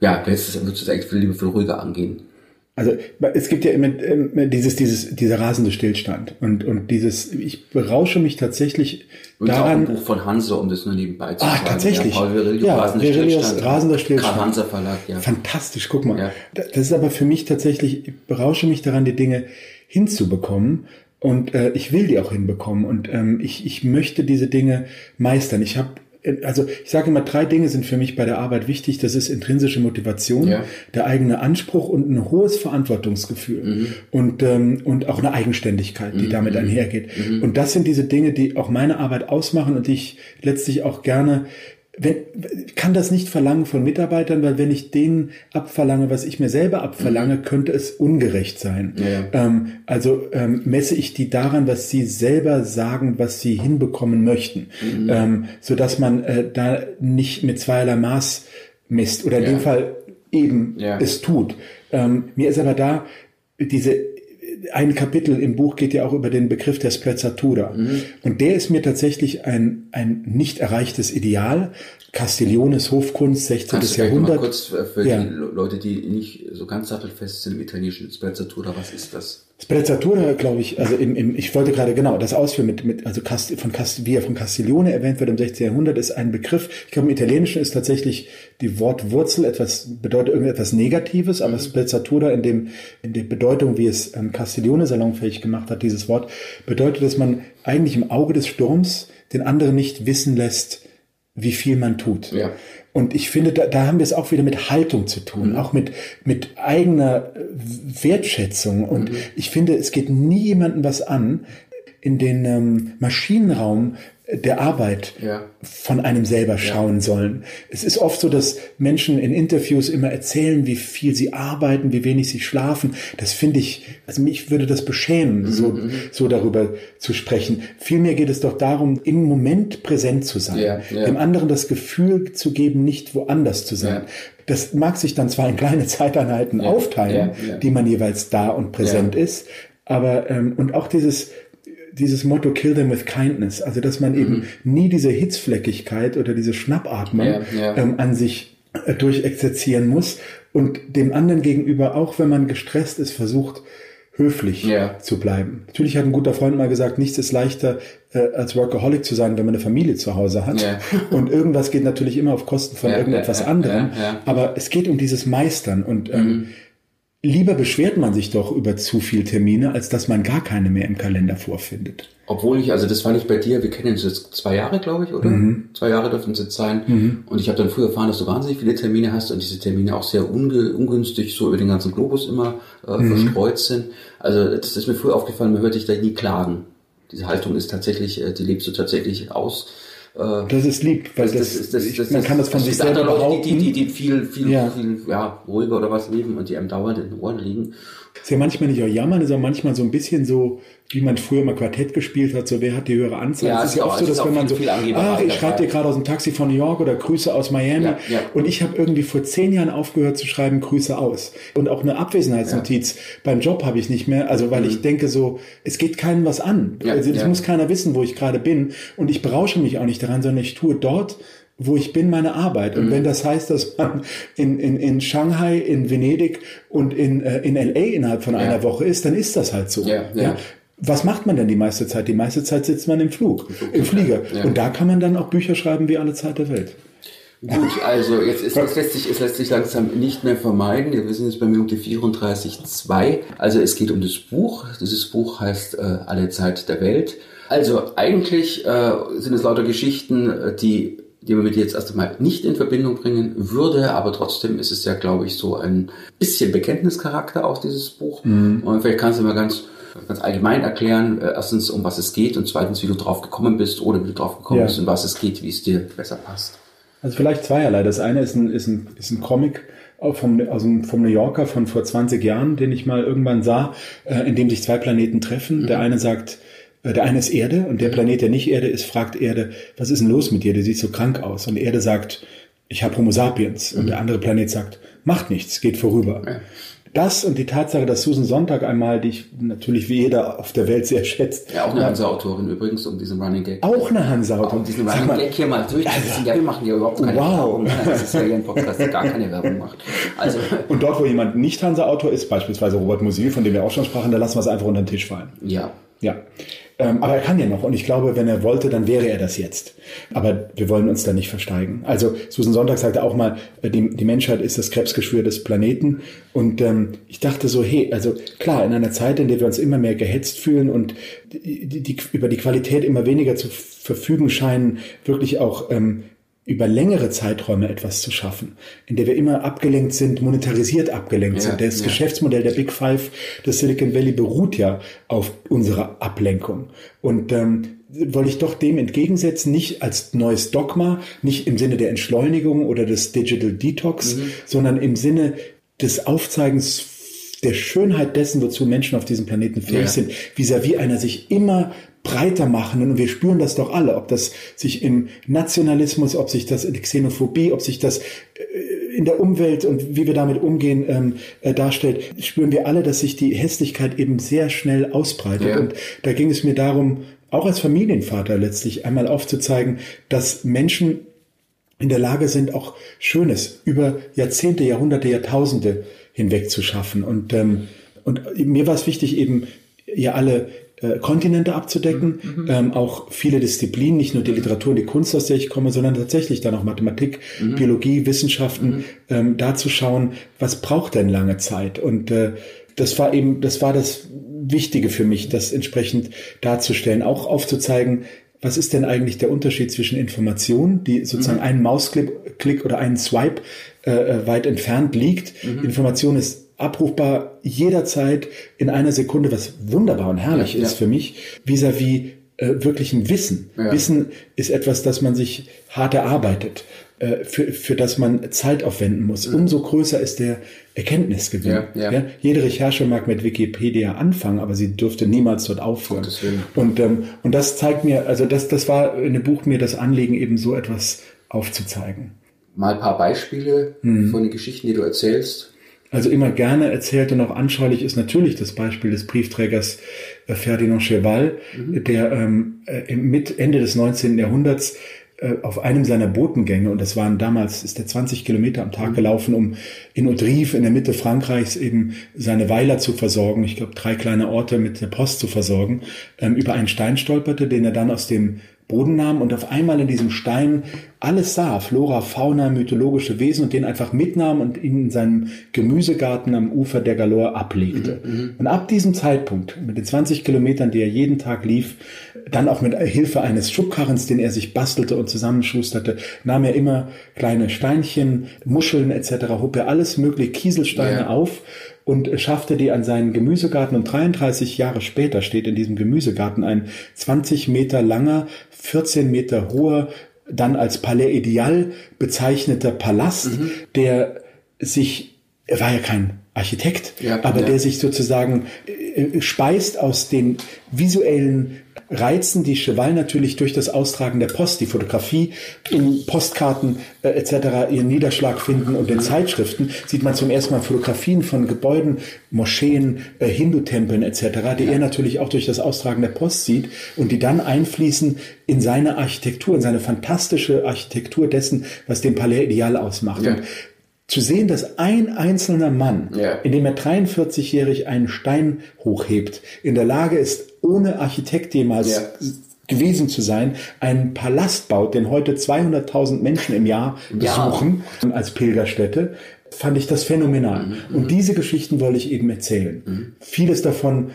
[SPEAKER 4] ja, jetzt würdest du es eigentlich viel lieber viel ruhiger angehen.
[SPEAKER 1] Also es gibt ja immer, immer dieses, dieses, dieser rasende Stillstand und und dieses, ich berausche mich tatsächlich
[SPEAKER 4] und daran. Auch ein Buch von Hanse, um das nur nebenbei zu ah, sagen.
[SPEAKER 1] Ah, tatsächlich.
[SPEAKER 4] Ja, Paul Virilio,
[SPEAKER 1] ja, rasender Stillstand. rasender Stillstand.
[SPEAKER 4] Karl Hanser Verlag, ja.
[SPEAKER 1] Fantastisch, guck mal. Ja. Das ist aber für mich tatsächlich, ich berausche mich daran, die Dinge hinzubekommen und äh, ich will die auch hinbekommen und ähm, ich, ich möchte diese Dinge meistern. Ich habe also ich sage immer, drei Dinge sind für mich bei der Arbeit wichtig. Das ist intrinsische Motivation, ja. der eigene Anspruch und ein hohes Verantwortungsgefühl mhm. und, ähm, und auch eine Eigenständigkeit, die mhm. damit einhergeht. Mhm. Und das sind diese Dinge, die auch meine Arbeit ausmachen und die ich letztlich auch gerne wenn, kann das nicht verlangen von Mitarbeitern, weil wenn ich denen abverlange, was ich mir selber abverlange, mhm. könnte es ungerecht sein. Ja. Ähm, also ähm, messe ich die daran, was sie selber sagen, was sie hinbekommen möchten, mhm. ähm, so dass man äh, da nicht mit zweierlei Maß misst oder in ja. dem Fall eben ja. es tut. Ähm, mir ist aber da diese ein Kapitel im Buch geht ja auch über den Begriff der Sprezzatura. Mhm. Und der ist mir tatsächlich ein, ein nicht erreichtes Ideal. Castigliones Hofkunst, 16. Kannst Jahrhundert. Mal
[SPEAKER 4] kurz für ja. die Leute, die nicht so ganz sattelfest sind im italienischen Sprezzatura, was ist das?
[SPEAKER 1] Sprezzatura, glaube ich, also im, im, ich wollte gerade genau das ausführen mit, mit also Cast, von Cast, wie er von Castiglione erwähnt wird im 16. Jahrhundert, ist ein Begriff. Ich glaube, im Italienischen ist tatsächlich die Wortwurzel etwas, bedeutet irgendetwas Negatives, aber mhm. Sprezzatura in dem, in der Bedeutung, wie es ähm, Castiglione salonfähig gemacht hat, dieses Wort, bedeutet, dass man eigentlich im Auge des Sturms den anderen nicht wissen lässt, wie viel man tut.
[SPEAKER 4] Ja.
[SPEAKER 1] Und ich finde, da, da haben wir es auch wieder mit Haltung zu tun, mhm. auch mit, mit eigener Wertschätzung. Und mhm. ich finde, es geht nie jemandem was an, in den ähm, Maschinenraum der Arbeit ja. von einem selber schauen ja. sollen. Es ist oft so, dass Menschen in Interviews immer erzählen, wie viel sie arbeiten, wie wenig sie schlafen. Das finde ich, also mich würde das beschämen, mhm. so, mhm. so darüber zu sprechen. Vielmehr geht es doch darum, im Moment präsent zu sein, ja. dem anderen das Gefühl zu geben, nicht woanders zu sein. Das mag sich dann zwar in kleine Zeiteinheiten aufteilen, die man jeweils da und präsent ist, aber ähm, und auch dieses dieses Motto Kill them with kindness, also dass man eben mhm. nie diese Hitzfleckigkeit oder diese Schnappatmung ja, ja. Ähm, an sich äh, durchexerzieren muss und dem anderen gegenüber, auch wenn man gestresst ist, versucht, höflich ja. zu bleiben. Natürlich hat ein guter Freund mal gesagt, nichts ist leichter äh, als Workaholic zu sein, wenn man eine Familie zu Hause hat. Ja. [laughs] Und irgendwas geht natürlich immer auf Kosten von ja, irgendetwas anderem. Aber es geht um dieses Meistern und ähm, mhm. Lieber beschwert man sich doch über zu viel Termine, als dass man gar keine mehr im Kalender vorfindet.
[SPEAKER 4] Obwohl ich, also das war nicht bei dir, wir kennen uns jetzt zwei Jahre, glaube ich, oder? Mhm. Zwei Jahre dürfen es jetzt sein. Mhm. Und ich habe dann früher erfahren, dass du wahnsinnig viele Termine hast und diese Termine auch sehr ungünstig so über den ganzen Globus immer äh, mhm. verstreut sind. Also das ist mir früher aufgefallen, man hört dich da nie klagen. Diese Haltung ist tatsächlich, äh, die lebst du tatsächlich aus.
[SPEAKER 1] Äh, das ist lieb, weil das, das, das, das man kann das von sich selber
[SPEAKER 4] behaupten. Die, die, die viel, viel, ja. viel ja, ruhiger oder was leben und die einem dauernd in den Ohren liegen.
[SPEAKER 1] Ist ja manchmal nicht auch jammern, ist auch manchmal so ein bisschen so, wie man früher mal Quartett gespielt hat, so wer hat die höhere Anzahl. Ja, es ist ja oft so, dass wenn man so, ah, ich schreibe dir gerade aus dem Taxi von New York oder Grüße aus Miami. Ja, ja. Und ich habe irgendwie vor zehn Jahren aufgehört zu schreiben Grüße aus. Und auch eine Abwesenheitsnotiz ja. beim Job habe ich nicht mehr, also weil mhm. ich denke so, es geht keinem was an. also es muss keiner wissen, wo ich gerade bin. Und ich berausche mich auch nicht daran, sondern ich tue dort, wo ich bin, meine Arbeit. Und mhm. wenn das heißt, dass man in, in, in Shanghai, in Venedig und in, äh, in LA innerhalb von ja. einer Woche ist, dann ist das halt so. Ja, ja. ja, Was macht man denn die meiste Zeit? Die meiste Zeit sitzt man im Flug, im Flieger. Und da kann man dann auch Bücher schreiben wie alle Zeit der Welt.
[SPEAKER 4] Gut, also jetzt ist es lässt sich, es lässt sich langsam nicht mehr vermeiden. Wir sind jetzt bei Minute 34.2. Also es geht um das Buch. Dieses Buch heißt äh, Alle Zeit der Welt. Also eigentlich äh, sind es lauter Geschichten, äh, die die man mit jetzt erst einmal nicht in Verbindung bringen würde, aber trotzdem ist es ja, glaube ich, so ein bisschen Bekenntnischarakter aus dieses Buch. Mhm. Und vielleicht kannst du mal ganz, ganz allgemein erklären, äh, erstens, um was es geht und zweitens, wie du drauf gekommen bist oder wie du drauf gekommen ja. bist, um was es geht, wie es dir besser passt.
[SPEAKER 1] Also vielleicht zweierlei. Das eine ist ein, ist ein, ist ein Comic, vom, also vom New Yorker von vor 20 Jahren, den ich mal irgendwann sah, äh, in dem sich zwei Planeten treffen. Mhm. Der eine sagt, äh, der eine ist Erde und der Planet, der nicht Erde ist, fragt Erde, was ist denn los mit dir? Du siehst so krank aus. Und Erde sagt, ich habe Homo sapiens. Und der andere Planet sagt, macht nichts, geht vorüber. Ja. Das und die Tatsache, dass Susan Sonntag einmal, die ich natürlich wie jeder auf der Welt sehr schätzt.
[SPEAKER 4] Ja, auch eine Hansa-Autorin übrigens, um diesen Running Gag.
[SPEAKER 1] Auch eine Hansa-Autorin. Um
[SPEAKER 4] diesen Running Gag hier mal durchzuziehen. Ja, wir machen ja überhaupt keine wow. Werbung. Das ist ja hier ein Podcast, der gar keine Werbung macht.
[SPEAKER 1] Also. [laughs] Und dort, wo jemand nicht Hansa-Autor ist, beispielsweise Robert Musil, von dem wir auch schon sprachen, da lassen wir es einfach unter den Tisch fallen.
[SPEAKER 4] Ja.
[SPEAKER 1] Ja. Ähm, aber er kann ja noch. Und ich glaube, wenn er wollte, dann wäre er das jetzt. Aber wir wollen uns da nicht versteigen. Also Susan Sonntag sagte auch mal, äh, die, die Menschheit ist das Krebsgeschwür des Planeten. Und ähm, ich dachte so, hey, also klar, in einer Zeit, in der wir uns immer mehr gehetzt fühlen und die, die, die über die Qualität immer weniger zu verfügen scheinen, wirklich auch ähm, über längere Zeiträume etwas zu schaffen, in der wir immer abgelenkt sind, monetarisiert abgelenkt ja, sind. Das ja. Geschäftsmodell der Big Five des Silicon Valley beruht ja auf unserer Ablenkung. Und ähm, wollte ich doch dem entgegensetzen, nicht als neues Dogma, nicht im Sinne der Entschleunigung oder des Digital Detox, mhm. sondern im Sinne des Aufzeigens der Schönheit dessen, wozu Menschen auf diesem Planeten fähig ja. sind, vis-à-vis -vis einer sich immer breiter machen. Und wir spüren das doch alle, ob das sich im Nationalismus, ob sich das in Xenophobie, ob sich das äh, in der Umwelt und wie wir damit umgehen ähm, äh, darstellt, spüren wir alle, dass sich die Hässlichkeit eben sehr schnell ausbreitet. Ja. Und da ging es mir darum, auch als Familienvater letztlich einmal aufzuzeigen, dass Menschen in der Lage sind, auch Schönes über Jahrzehnte, Jahrhunderte, Jahrtausende hinweg zu schaffen. Und, ähm, und mir war es wichtig, eben ihr alle äh, Kontinente abzudecken, mhm. ähm, auch viele Disziplinen, nicht nur die Literatur und die Kunst, aus der ich komme, sondern tatsächlich dann auch Mathematik, mhm. Biologie, Wissenschaften, mhm. ähm, da zu schauen, was braucht denn lange Zeit? Und äh, das war eben, das war das Wichtige für mich, das entsprechend darzustellen, auch aufzuzeigen, was ist denn eigentlich der Unterschied zwischen Information, die sozusagen mhm. einen Mausklick oder einen Swipe äh, äh, weit entfernt liegt. Mhm. Information ist abrufbar jederzeit in einer Sekunde, was wunderbar und herrlich ja, ist ja. für mich, vis-à-vis -vis, äh, wirklichen Wissen. Ja. Wissen ist etwas, das man sich hart erarbeitet, äh, für, für das man Zeit aufwenden muss. Mhm. Umso größer ist der Erkenntnisgewinn. Jede Recherche mag mit Wikipedia anfangen, aber sie dürfte niemals dort aufhören. Und, ähm, und das zeigt mir, also das, das war in dem Buch mir das Anliegen, eben so etwas aufzuzeigen.
[SPEAKER 4] Mal ein paar Beispiele hm. von den Geschichten, die du erzählst.
[SPEAKER 1] Also immer gerne erzählt und auch anschaulich ist natürlich das Beispiel des Briefträgers äh, Ferdinand Cheval, mhm. der ähm, äh, mit Ende des 19. Jahrhunderts äh, auf einem seiner Botengänge, und das waren damals, ist er 20 Kilometer am Tag mhm. gelaufen, um in Audrive in der Mitte Frankreichs eben seine Weiler zu versorgen, ich glaube drei kleine Orte mit der Post zu versorgen, ähm, über einen Stein stolperte, den er dann aus dem Boden nahm und auf einmal in diesem Stein alles sah, Flora, Fauna, mythologische Wesen und den einfach mitnahm und ihn in seinem Gemüsegarten am Ufer der Galore ablegte. Mhm, mhm. Und ab diesem Zeitpunkt, mit den 20 Kilometern, die er jeden Tag lief, dann auch mit Hilfe eines Schubkarrens, den er sich bastelte und zusammenschusterte, nahm er immer kleine Steinchen, Muscheln etc., hob er alles mögliche Kieselsteine ja. auf und schaffte die an seinen Gemüsegarten und 33 Jahre später steht in diesem Gemüsegarten ein 20 Meter langer, 14 Meter hoher, dann als Palais Ideal bezeichneter Palast, mhm. der sich, er war ja kein Architekt, ja, aber ja. der sich sozusagen äh, speist aus den visuellen Reizen, die Cheval natürlich durch das Austragen der Post, die Fotografie in Postkarten äh, etc. ihren Niederschlag finden und in Zeitschriften sieht man zum ersten Mal Fotografien von Gebäuden, Moscheen, äh, Hindu-Tempeln etc., die ja. er natürlich auch durch das Austragen der Post sieht und die dann einfließen in seine Architektur, in seine fantastische Architektur dessen, was den Palais Ideal ausmacht. Ja. Und zu sehen, dass ein einzelner Mann, ja. indem er 43-jährig einen Stein hochhebt, in der Lage ist, ohne Architekt jemals ja. gewesen zu sein, einen Palast baut, den heute 200.000 Menschen im Jahr besuchen ja. als Pilgerstätte, fand ich das phänomenal. Mhm. Und diese Geschichten wollte ich eben erzählen. Mhm. Vieles davon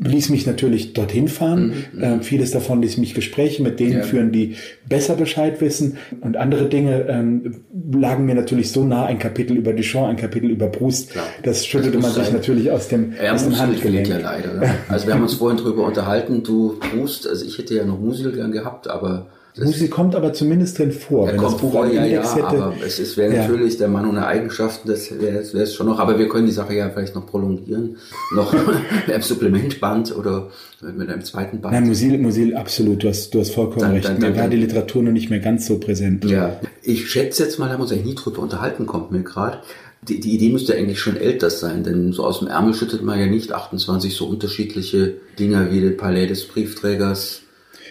[SPEAKER 1] ließ mich natürlich dorthin fahren. Mhm. Äh, vieles davon ließ mich Gespräche mit denen ja. führen, die besser Bescheid wissen. Und andere Dinge ähm, lagen mir natürlich so nah, ein Kapitel über Duchamp, ein Kapitel über Proust. Klar. Das schüttelte man sich natürlich aus dem,
[SPEAKER 4] ja,
[SPEAKER 1] aus
[SPEAKER 4] dem Handgelenk. Ja leider. Ne? Also wir haben uns vorhin drüber unterhalten, du Proust, also ich hätte ja noch Musil gern gehabt, aber
[SPEAKER 1] Musi kommt aber zumindest drin vor.
[SPEAKER 4] Er wenn kommt das vor, ja, ja, hätte. aber es, es wäre ja. natürlich der Mann ohne Eigenschaften, das wäre es schon noch, aber wir können die Sache ja vielleicht noch prolongieren, noch [laughs] mit einem Supplementband oder mit einem zweiten Band.
[SPEAKER 1] Nein, Musil, Musil, absolut, du hast, du hast vollkommen dann, recht. Dann, dann, mir war die Literatur noch nicht mehr ganz so präsent.
[SPEAKER 4] Ja, ich schätze jetzt mal, da haben wir uns eigentlich nie drüber unterhalten, kommt mir gerade. Die, die Idee müsste eigentlich schon älter sein, denn so aus dem Ärmel schüttet man ja nicht 28 so unterschiedliche Dinge wie den Palais des Briefträgers,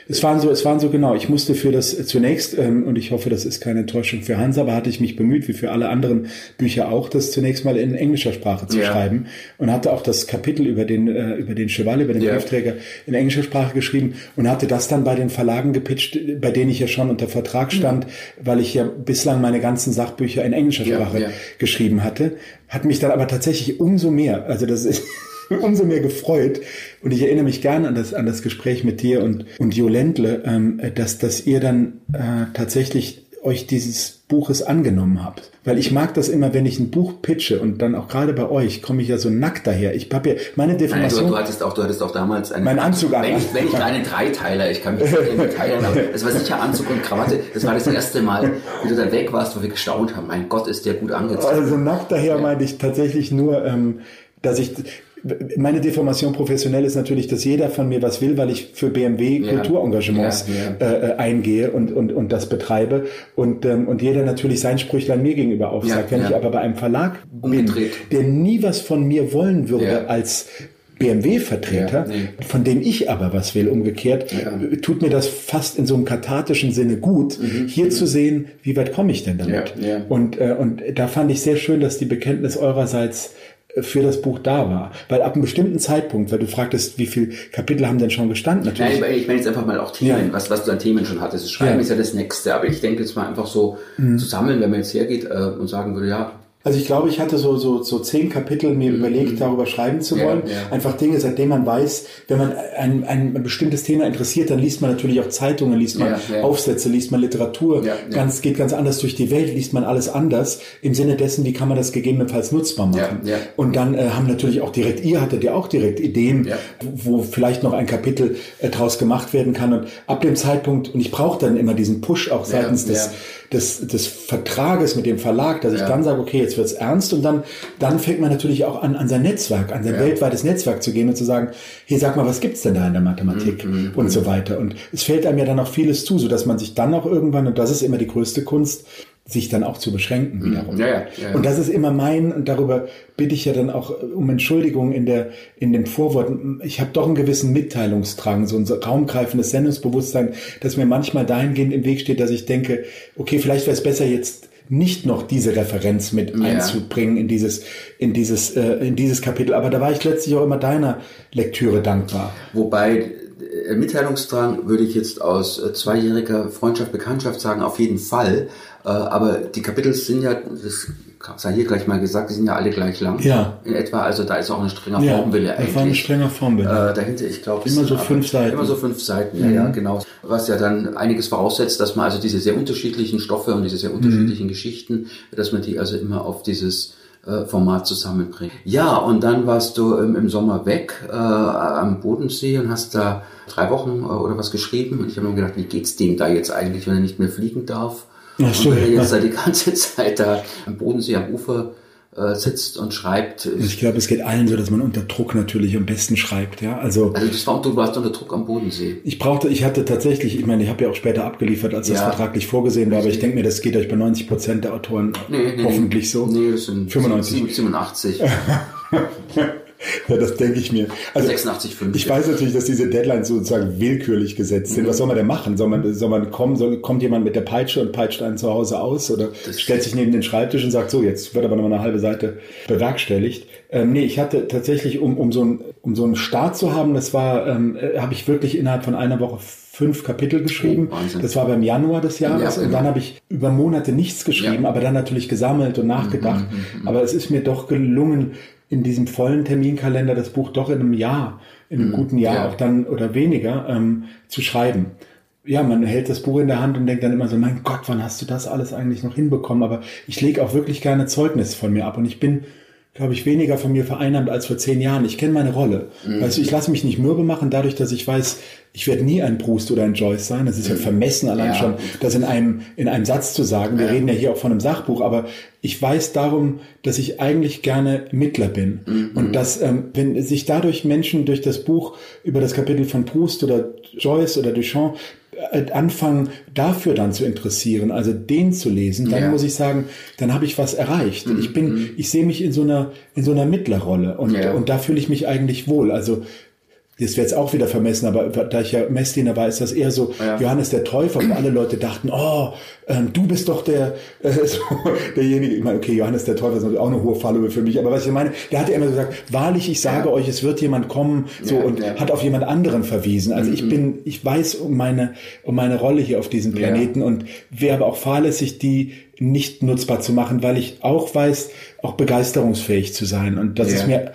[SPEAKER 1] es waren so, es waren so genau. Ich musste für das zunächst, ähm, und ich hoffe, das ist keine Enttäuschung für Hans, aber hatte ich mich bemüht, wie für alle anderen Bücher auch, das zunächst mal in englischer Sprache zu ja. schreiben und hatte auch das Kapitel über den, äh, über den Cheval, über den ja. Briefträger in englischer Sprache geschrieben und hatte das dann bei den Verlagen gepitcht, bei denen ich ja schon unter Vertrag mhm. stand, mhm. weil ich ja bislang meine ganzen Sachbücher in englischer Sprache ja, geschrieben hatte. Hat mich dann aber tatsächlich umso mehr, also das ist, [laughs] umso mehr gefreut. Und ich erinnere mich gerne an das, an das Gespräch mit dir und, und Jo Ländle, ähm, dass, dass ihr dann äh, tatsächlich euch dieses Buches angenommen habt. Weil ich mag das immer, wenn ich ein Buch pitche und dann auch gerade bei euch komme ich ja so nackt daher. Ich habe ja meine Deformation.
[SPEAKER 4] Nein, du, du, hattest auch, du hattest auch damals
[SPEAKER 1] einen, mein Anzug
[SPEAKER 4] an. Wenn ich, wenn ich einen Dreiteiler, ich kann mich nicht teilen, aber das war sicher Anzug und Krawatte. Das war das erste Mal, wie du dann weg warst, wo wir gestaunt haben. Mein Gott, ist der gut angezogen.
[SPEAKER 1] Also nackt daher ja. meinte ich tatsächlich nur, ähm, dass ich meine Deformation professionell ist natürlich, dass jeder von mir was will, weil ich für BMW ja. Kulturengagements ja, ja. Äh, eingehe und, und, und das betreibe. Und, ähm, und jeder natürlich sein Sprüchlein mir gegenüber aufsagt. Wenn ich aber bei einem Verlag bin, der nie was von mir wollen würde als BMW-Vertreter, nee. von dem ich aber was will, umgekehrt, tut mir das fast in so einem kathartischen Sinne gut, mhm. hier mhm. zu sehen, wie weit komme ich denn damit. Und, äh, und da fand ich sehr schön, dass die Bekenntnis eurerseits für das Buch da war. Weil ab einem bestimmten Zeitpunkt, weil du fragtest, wie viele Kapitel haben denn schon gestanden?
[SPEAKER 4] Natürlich. Nein, ich meine jetzt einfach mal auch Themen, ja. was, was du an Themen schon hattest. Das Schreiben ja. ist ja das Nächste, aber ich denke jetzt mal einfach so mhm. zu sammeln, wenn man jetzt hergeht äh, und sagen würde, ja,
[SPEAKER 1] Also ich glaube, ich hatte so, so, so zehn Kapitel mir mhm. überlegt, darüber schreiben zu wollen. Ja, ja. Einfach Dinge, seitdem man weiß, wenn man ein, ein, bestimmtes Thema interessiert, dann liest man natürlich auch Zeitungen, liest man ja, Aufsätze, liest man Literatur, ganz, geht ganz anders durch die Welt, liest man alles anders, im Sinne dessen, wie kann man das gegebenenfalls nutzbar machen. Und dann äh, haben natürlich auch direkt, ihr hattet ja auch direkt Ideen, wo vielleicht noch ein Kapitel äh, draus gemacht werden kann. Und ab dem Zeitpunkt, und ich brauche dann immer diesen Push auch seitens des des, des Vertrages mit dem Verlag, dass ich dann sage, okay, jetzt wird's ernst und dann, dann fängt man natürlich auch an, an sein Netzwerk, an sein ja. weltweites Netzwerk zu gehen und zu sagen, hier sag mal, was gibt's denn da in der Mathematik mhm. und so weiter. Und es fällt einem ja dann auch vieles zu, so dass man sich dann auch irgendwann, und das ist immer die größte Kunst, sich dann auch zu beschränken mhm. wiederum. Ja, ja, ja, Und das ist immer mein, und darüber bitte ich ja dann auch um Entschuldigung in der in dem Vorwort. Ich habe doch einen gewissen Mitteilungsdrang, so ein raumgreifendes Sendungsbewusstsein, das mir manchmal dahingehend im Weg steht, dass ich denke, okay, vielleicht wäre es besser jetzt nicht noch diese Referenz mit einzubringen in dieses in dieses äh, in dieses Kapitel. Aber da war ich letztlich auch immer deiner Lektüre dankbar.
[SPEAKER 4] Wobei äh, Mitteilungsdrang würde ich jetzt aus äh, zweijähriger Freundschaft, Bekanntschaft sagen, auf jeden Fall. Äh, aber die Kapitel sind ja, das sei hier gleich mal gesagt, die sind ja alle gleich lang.
[SPEAKER 1] Ja.
[SPEAKER 4] In etwa, also da ist auch ein strenger ja, Formwille
[SPEAKER 1] eigentlich. Ja, war ein strenger Formwille.
[SPEAKER 4] Äh, dahinter, ich glaube,
[SPEAKER 1] immer so fünf Seiten.
[SPEAKER 4] Immer so fünf Seiten, ja, mhm. ja, genau. Was ja dann einiges voraussetzt, dass man also diese sehr unterschiedlichen Stoffe und diese sehr unterschiedlichen mhm. Geschichten, dass man die also immer auf dieses äh, Format zusammenbringt. Ja, und dann warst du im, im Sommer weg äh, am Bodensee und hast da drei Wochen äh, oder was geschrieben. Und ich habe mir gedacht, wie geht's dem da jetzt eigentlich, wenn er nicht mehr fliegen darf? Ach so, und wenn er jetzt da die ganze [laughs] Zeit da am Bodensee am Ufer äh, sitzt und schreibt.
[SPEAKER 1] Ich glaube, es geht allen so, dass man unter Druck natürlich am besten schreibt, ja. Also,
[SPEAKER 4] also das war, du warst unter Druck am Bodensee.
[SPEAKER 1] Ich brauchte, ich hatte tatsächlich, ich meine, ich habe ja auch später abgeliefert, als das ja, vertraglich vorgesehen war, aber ich denke mir, das geht euch bei 90 Prozent der Autoren nee, nee, hoffentlich so.
[SPEAKER 4] Nee, das sind 95. 87. [laughs] [laughs]
[SPEAKER 1] Ja, das denke ich mir.
[SPEAKER 4] Also 86, 5.
[SPEAKER 1] Ich weiß natürlich, dass diese Deadlines sozusagen willkürlich gesetzt sind. Mhm. Was soll man denn machen? Soll man, soll man kommen, soll, kommt jemand mit der Peitsche und peitscht einen zu Hause aus oder das stellt sich neben den Schreibtisch und sagt, so, jetzt wird aber noch eine halbe Seite bewerkstelligt. Ähm, nee, ich hatte tatsächlich, um, um, so ein, um so einen Start zu haben, das war, ähm, äh, habe ich wirklich innerhalb von einer Woche fünf Kapitel geschrieben. Oh, das war beim Januar des Jahres. Ja, genau. Und dann habe ich über Monate nichts geschrieben, ja. aber dann natürlich gesammelt und nachgedacht. Mhm, mhm, mhm. aber es ist mir doch gelungen, in diesem vollen Terminkalender das Buch doch in einem Jahr, in einem mhm, guten Jahr ja. auch dann oder weniger ähm, zu schreiben. Ja, man hält das Buch in der Hand und denkt dann immer so, mein Gott, wann hast du das alles eigentlich noch hinbekommen? Aber ich lege auch wirklich gerne Zeugnis von mir ab und ich bin glaube ich, weniger von mir vereinnahmt als vor zehn Jahren. Ich kenne meine Rolle. Mhm. Weißt du, ich lasse mich nicht mürbe machen, dadurch, dass ich weiß, ich werde nie ein Proust oder ein Joyce sein. Das ist ja mhm. vermessen allein ja. schon, das in einem, in einem Satz zu sagen. Wir ja. reden ja hier auch von einem Sachbuch, aber ich weiß darum, dass ich eigentlich gerne Mittler bin. Mhm. Und dass, ähm, wenn sich dadurch Menschen durch das Buch über das Kapitel von Proust oder Joyce oder Duchamp anfangen, dafür dann zu interessieren, also den zu lesen, dann ja. muss ich sagen, dann habe ich was erreicht. Mhm. Ich bin, mhm. ich sehe mich in so einer, in so einer Mittlerrolle und, ja. und da fühle ich mich eigentlich wohl. Also das wäre jetzt auch wieder vermessen, aber da ich ja Messdiener war, ist das eher so ja. Johannes der Täufer, wo alle Leute dachten, oh, ähm, du bist doch der äh, [laughs] so, derjenige. Ich meine, okay, Johannes der Täufer ist natürlich auch eine hohe Fallhöhe für mich, aber was ich meine, der hat ja immer gesagt, wahrlich, ich sage ja. euch, es wird jemand kommen, so ja, und hat auf jemand anderen verwiesen. Also mhm. ich bin, ich weiß um meine um meine Rolle hier auf diesem Planeten und wäre aber auch fahrlässig, die nicht nutzbar zu machen, weil ich auch weiß, auch begeisterungsfähig zu sein. Und das ist mir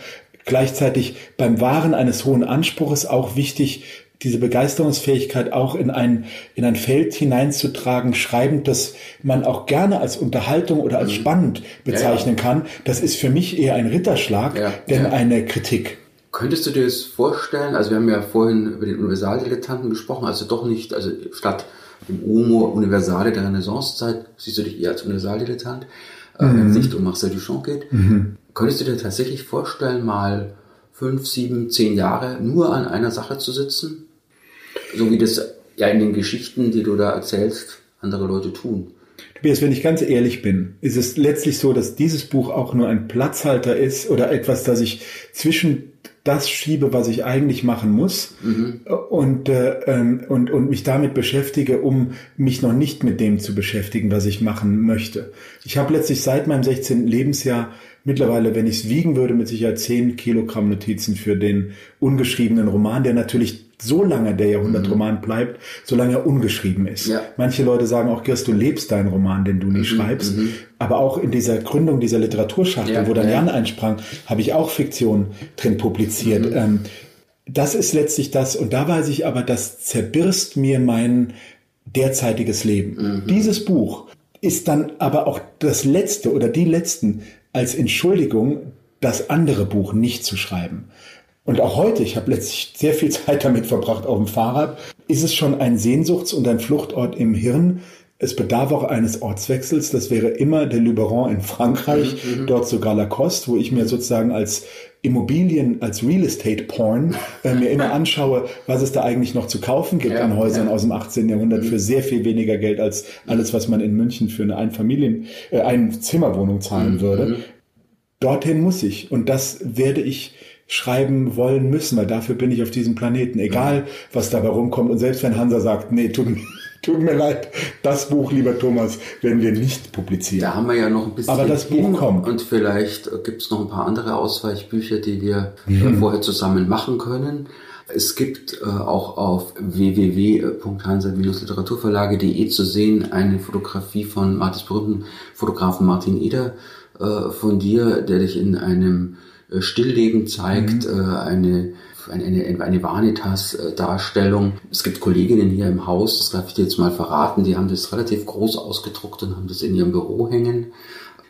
[SPEAKER 1] gleichzeitig beim Wahren eines hohen Anspruches auch wichtig, diese Begeisterungsfähigkeit auch in ein, in ein Feld hineinzutragen, schreibend, dass man auch gerne als Unterhaltung oder als mhm. spannend bezeichnen ja, ja. kann. Das ist für mich eher ein Ritterschlag, ja, denn eine Kritik.
[SPEAKER 4] Könntest du dir das vorstellen? Also wir haben ja vorhin über den Universaldilettanten gesprochen, also doch nicht, also statt dem Humor Universale der Renaissancezeit siehst du dich eher als Universaldilettant, äh, mhm. wenn es nicht um Marcel Duchamp geht. Mhm. Könntest du dir tatsächlich vorstellen, mal fünf, sieben, zehn Jahre nur an einer Sache zu sitzen? So wie das ja in den Geschichten, die du da erzählst, andere Leute tun.
[SPEAKER 1] Tobias, wenn ich ganz ehrlich bin, ist es letztlich so, dass dieses Buch auch nur ein Platzhalter ist oder etwas, das ich zwischen das schiebe, was ich eigentlich machen muss mhm. und, äh, ähm, und, und mich damit beschäftige, um mich noch nicht mit dem zu beschäftigen, was ich machen möchte. Ich habe letztlich seit meinem 16. Lebensjahr mittlerweile, wenn ich es wiegen würde, mit Sicherheit 10 Kilogramm Notizen für den ungeschriebenen Roman, der natürlich so lange der Jahrhundertroman mhm. bleibt, solange er ungeschrieben ist. Ja. Manche Leute sagen auch, Kirst, du lebst deinen Roman, den du nie mhm. schreibst. Mhm. Aber auch in dieser Gründung dieser Literaturschachtel, ja, wo dann ja. Jan einsprang, habe ich auch Fiktion drin publiziert. Mhm. Ähm, das ist letztlich das. Und da weiß ich aber, das zerbirst mir mein derzeitiges Leben. Mhm. Dieses Buch ist dann aber auch das letzte oder die letzten als Entschuldigung, das andere Buch nicht zu schreiben. Und auch heute, ich habe letztlich sehr viel [laughs] Zeit damit verbracht auf dem Fahrrad, ist es schon ein Sehnsuchts- und ein Fluchtort im Hirn. Es bedarf auch eines Ortswechsels. Das wäre immer der Luberon in Frankreich, mhm, mhm. dort sogar Lacoste, wo ich mir sozusagen als Immobilien, als Real Estate Porn äh, mir immer [laughs] anschaue, was es da eigentlich noch zu kaufen gibt ja, an Häusern ja. aus dem 18. Jahrhundert für sehr viel weniger Geld als alles, was man in München für eine Einfamilien, äh, Einzimmerwohnung zahlen mhm. würde. Dorthin muss ich. Und das werde ich schreiben wollen müssen, weil dafür bin ich auf diesem Planeten, egal was dabei rumkommt. Und selbst wenn Hansa sagt, nee, tut, tut mir leid, das Buch, lieber Thomas, werden wir nicht publizieren.
[SPEAKER 4] Da haben wir ja noch ein bisschen.
[SPEAKER 1] Aber das Buch kommt.
[SPEAKER 4] Und vielleicht gibt es noch ein paar andere Ausweichbücher, die wir mhm. vorher zusammen machen können. Es gibt äh, auch auf www.hansa-literaturverlage.de zu sehen eine Fotografie von Martis berühmten Fotografen Martin Eder äh, von dir, der dich in einem äh, Stillleben zeigt, mhm. äh, eine eine, eine, eine Vanitas-Darstellung. Es gibt Kolleginnen hier im Haus, das darf ich dir jetzt mal verraten, die haben das relativ groß ausgedruckt und haben das in ihrem Büro hängen.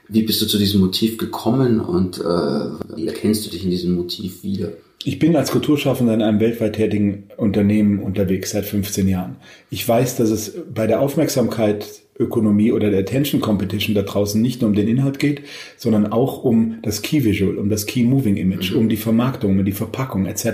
[SPEAKER 4] Wie bist du zu diesem Motiv gekommen und äh, erkennst du dich in diesem Motiv wieder?
[SPEAKER 1] Ich bin als Kulturschaffender in einem weltweit tätigen Unternehmen unterwegs seit 15 Jahren. Ich weiß, dass es bei der Aufmerksamkeit Ökonomie oder der Attention Competition da draußen nicht nur um den Inhalt geht, sondern auch um das Key Visual, um das Key Moving Image, mhm. um die Vermarktung, um die Verpackung etc.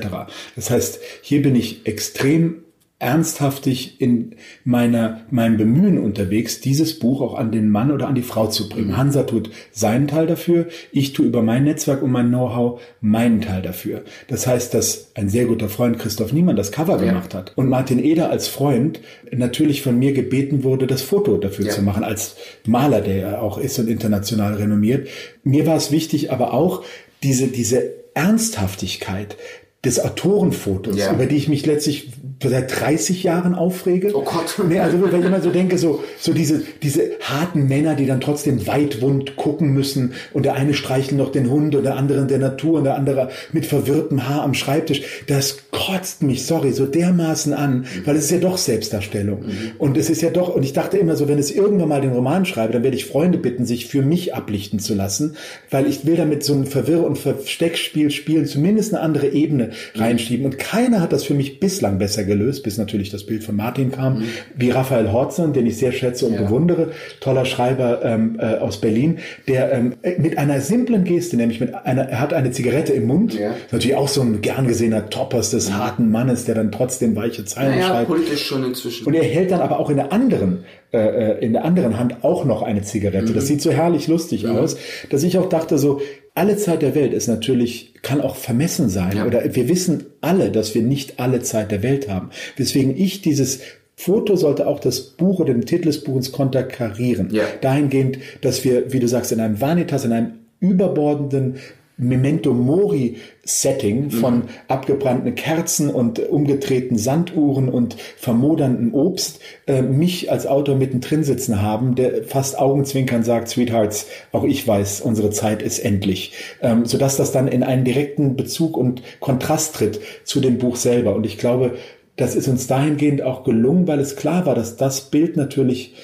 [SPEAKER 1] Das heißt, hier bin ich extrem ernsthaftig in meiner, meinem Bemühen unterwegs, dieses Buch auch an den Mann oder an die Frau zu bringen. Mhm. Hansa tut seinen Teil dafür, ich tue über mein Netzwerk und mein Know-how meinen Teil dafür. Das heißt, dass ein sehr guter Freund Christoph Niemann das Cover ja. gemacht hat und Martin Eder als Freund natürlich von mir gebeten wurde, das Foto dafür ja. zu machen, als Maler, der er auch ist und international renommiert. Mir war es wichtig, aber auch diese, diese Ernsthaftigkeit, des Autorenfotos, ja. über die ich mich letztlich seit 30 Jahren aufrege. Oh Gott. [laughs] Nee, also wenn ich immer so denke, so, so diese, diese harten Männer, die dann trotzdem weitwund gucken müssen und der eine streichelt noch den Hund und der andere in der Natur und der andere mit verwirrtem Haar am Schreibtisch. Das kotzt mich, sorry, so dermaßen an, weil es ist ja doch Selbstdarstellung. Mhm. Und es ist ja doch, und ich dachte immer so, wenn es irgendwann mal den Roman schreibe, dann werde ich Freunde bitten, sich für mich ablichten zu lassen, weil ich will damit so ein Verwirr- und Versteckspiel spielen, zumindest eine andere Ebene reinschieben. Und keiner hat das für mich bislang besser gelöst, bis natürlich das Bild von Martin kam, mhm. wie Raphael Hortzner, den ich sehr schätze und ja. bewundere, toller Schreiber ähm, äh, aus Berlin, der ähm, mit einer simplen Geste, nämlich mit einer, er hat eine Zigarette im Mund, ja. natürlich auch so ein gern gesehener Toppers des mhm. harten Mannes, der dann trotzdem weiche Zeilen naja, schreibt. politisch schon inzwischen. Und er hält dann aber auch in der anderen äh, äh in der anderen Hand auch noch eine Zigarette. Mhm. Das sieht so herrlich lustig mhm. aus, dass ich auch dachte so, alle Zeit der Welt ist natürlich, kann auch vermessen sein. Ja. Oder wir wissen alle, dass wir nicht alle Zeit der Welt haben. Weswegen ich dieses Foto sollte auch das Buch oder den Titel des Buches konterkarieren. Ja. Dahingehend, dass wir, wie du sagst, in einem Vanitas, in einem überbordenden Memento Mori Setting von mhm. abgebrannten Kerzen und umgedrehten Sanduhren und vermodernden Obst äh, mich als Autor mittendrin sitzen haben, der fast augenzwinkern sagt, Sweethearts, auch ich weiß, unsere Zeit ist endlich. Ähm, sodass das dann in einen direkten Bezug und Kontrast tritt zu dem Buch selber. Und ich glaube, das ist uns dahingehend auch gelungen, weil es klar war, dass das Bild natürlich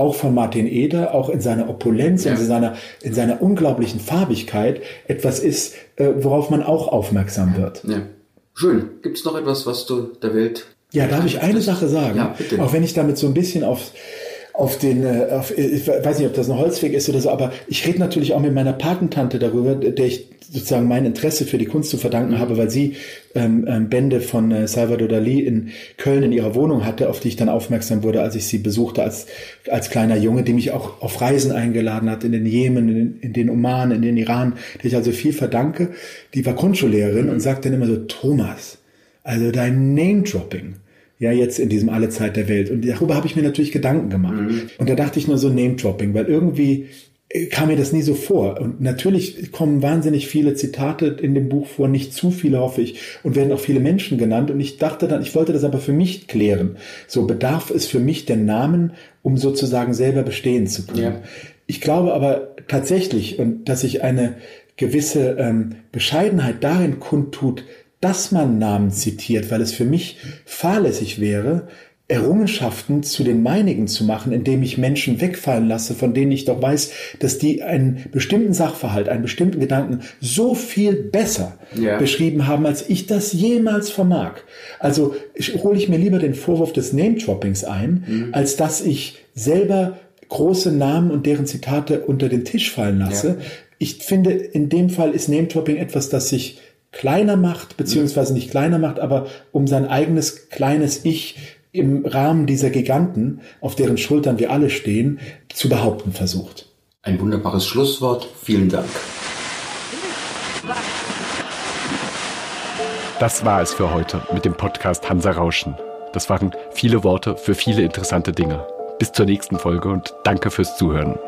[SPEAKER 1] auch von Martin Eder, auch in seiner Opulenz, ja. in, seiner, in seiner unglaublichen Farbigkeit etwas ist, äh, worauf man auch aufmerksam wird. Ja.
[SPEAKER 4] Schön. Gibt es noch etwas, was du der Welt...
[SPEAKER 1] Ja, darf ich eine Sache sagen? Ja, bitte. Auch wenn ich damit so ein bisschen auf auf den, äh, auf, ich weiß nicht, ob das ein Holzweg ist oder so, aber ich rede natürlich auch mit meiner Patentante darüber, der ich sozusagen mein Interesse für die Kunst zu verdanken habe, weil sie ähm, ähm, Bände von äh, Salvador Dali in Köln in ihrer Wohnung hatte, auf die ich dann aufmerksam wurde, als ich sie besuchte als, als kleiner Junge, die mich auch auf Reisen eingeladen hat, in den Jemen, in den, in den Oman, in den Iran, der ich also viel verdanke. Die war Grundschullehrerin und sagt dann immer so, Thomas, also dein Name-Dropping, ja jetzt in diesem Alle Zeit der Welt. Und darüber habe ich mir natürlich Gedanken gemacht. Mhm. Und da dachte ich nur so Name-Dropping, weil irgendwie äh, kam mir das nie so vor. Und natürlich kommen wahnsinnig viele Zitate in dem Buch vor, nicht zu viele, hoffe ich, und werden auch viele Menschen genannt. Und ich dachte dann, ich wollte das aber für mich klären. So bedarf es für mich der Namen, um sozusagen selber bestehen zu können. Ja. Ich glaube aber tatsächlich, und dass sich eine gewisse ähm, Bescheidenheit darin kundtut, dass man Namen zitiert, weil es für mich fahrlässig wäre, Errungenschaften zu den meinigen zu machen, indem ich Menschen wegfallen lasse, von denen ich doch weiß, dass die einen bestimmten Sachverhalt, einen bestimmten Gedanken so viel besser ja. beschrieben haben, als ich das jemals vermag. Also hole ich mir lieber den Vorwurf des Name-Droppings ein, mhm. als dass ich selber große Namen und deren Zitate unter den Tisch fallen lasse. Ja. Ich finde, in dem Fall ist Name-Dropping etwas, das sich kleiner macht, beziehungsweise nicht kleiner macht, aber um sein eigenes kleines Ich im Rahmen dieser Giganten, auf deren Schultern wir alle stehen, zu behaupten versucht.
[SPEAKER 4] Ein wunderbares Schlusswort. Vielen Dank.
[SPEAKER 2] Das war es für heute mit dem Podcast Hansa Rauschen. Das waren viele Worte für viele interessante Dinge. Bis zur nächsten Folge und danke fürs Zuhören.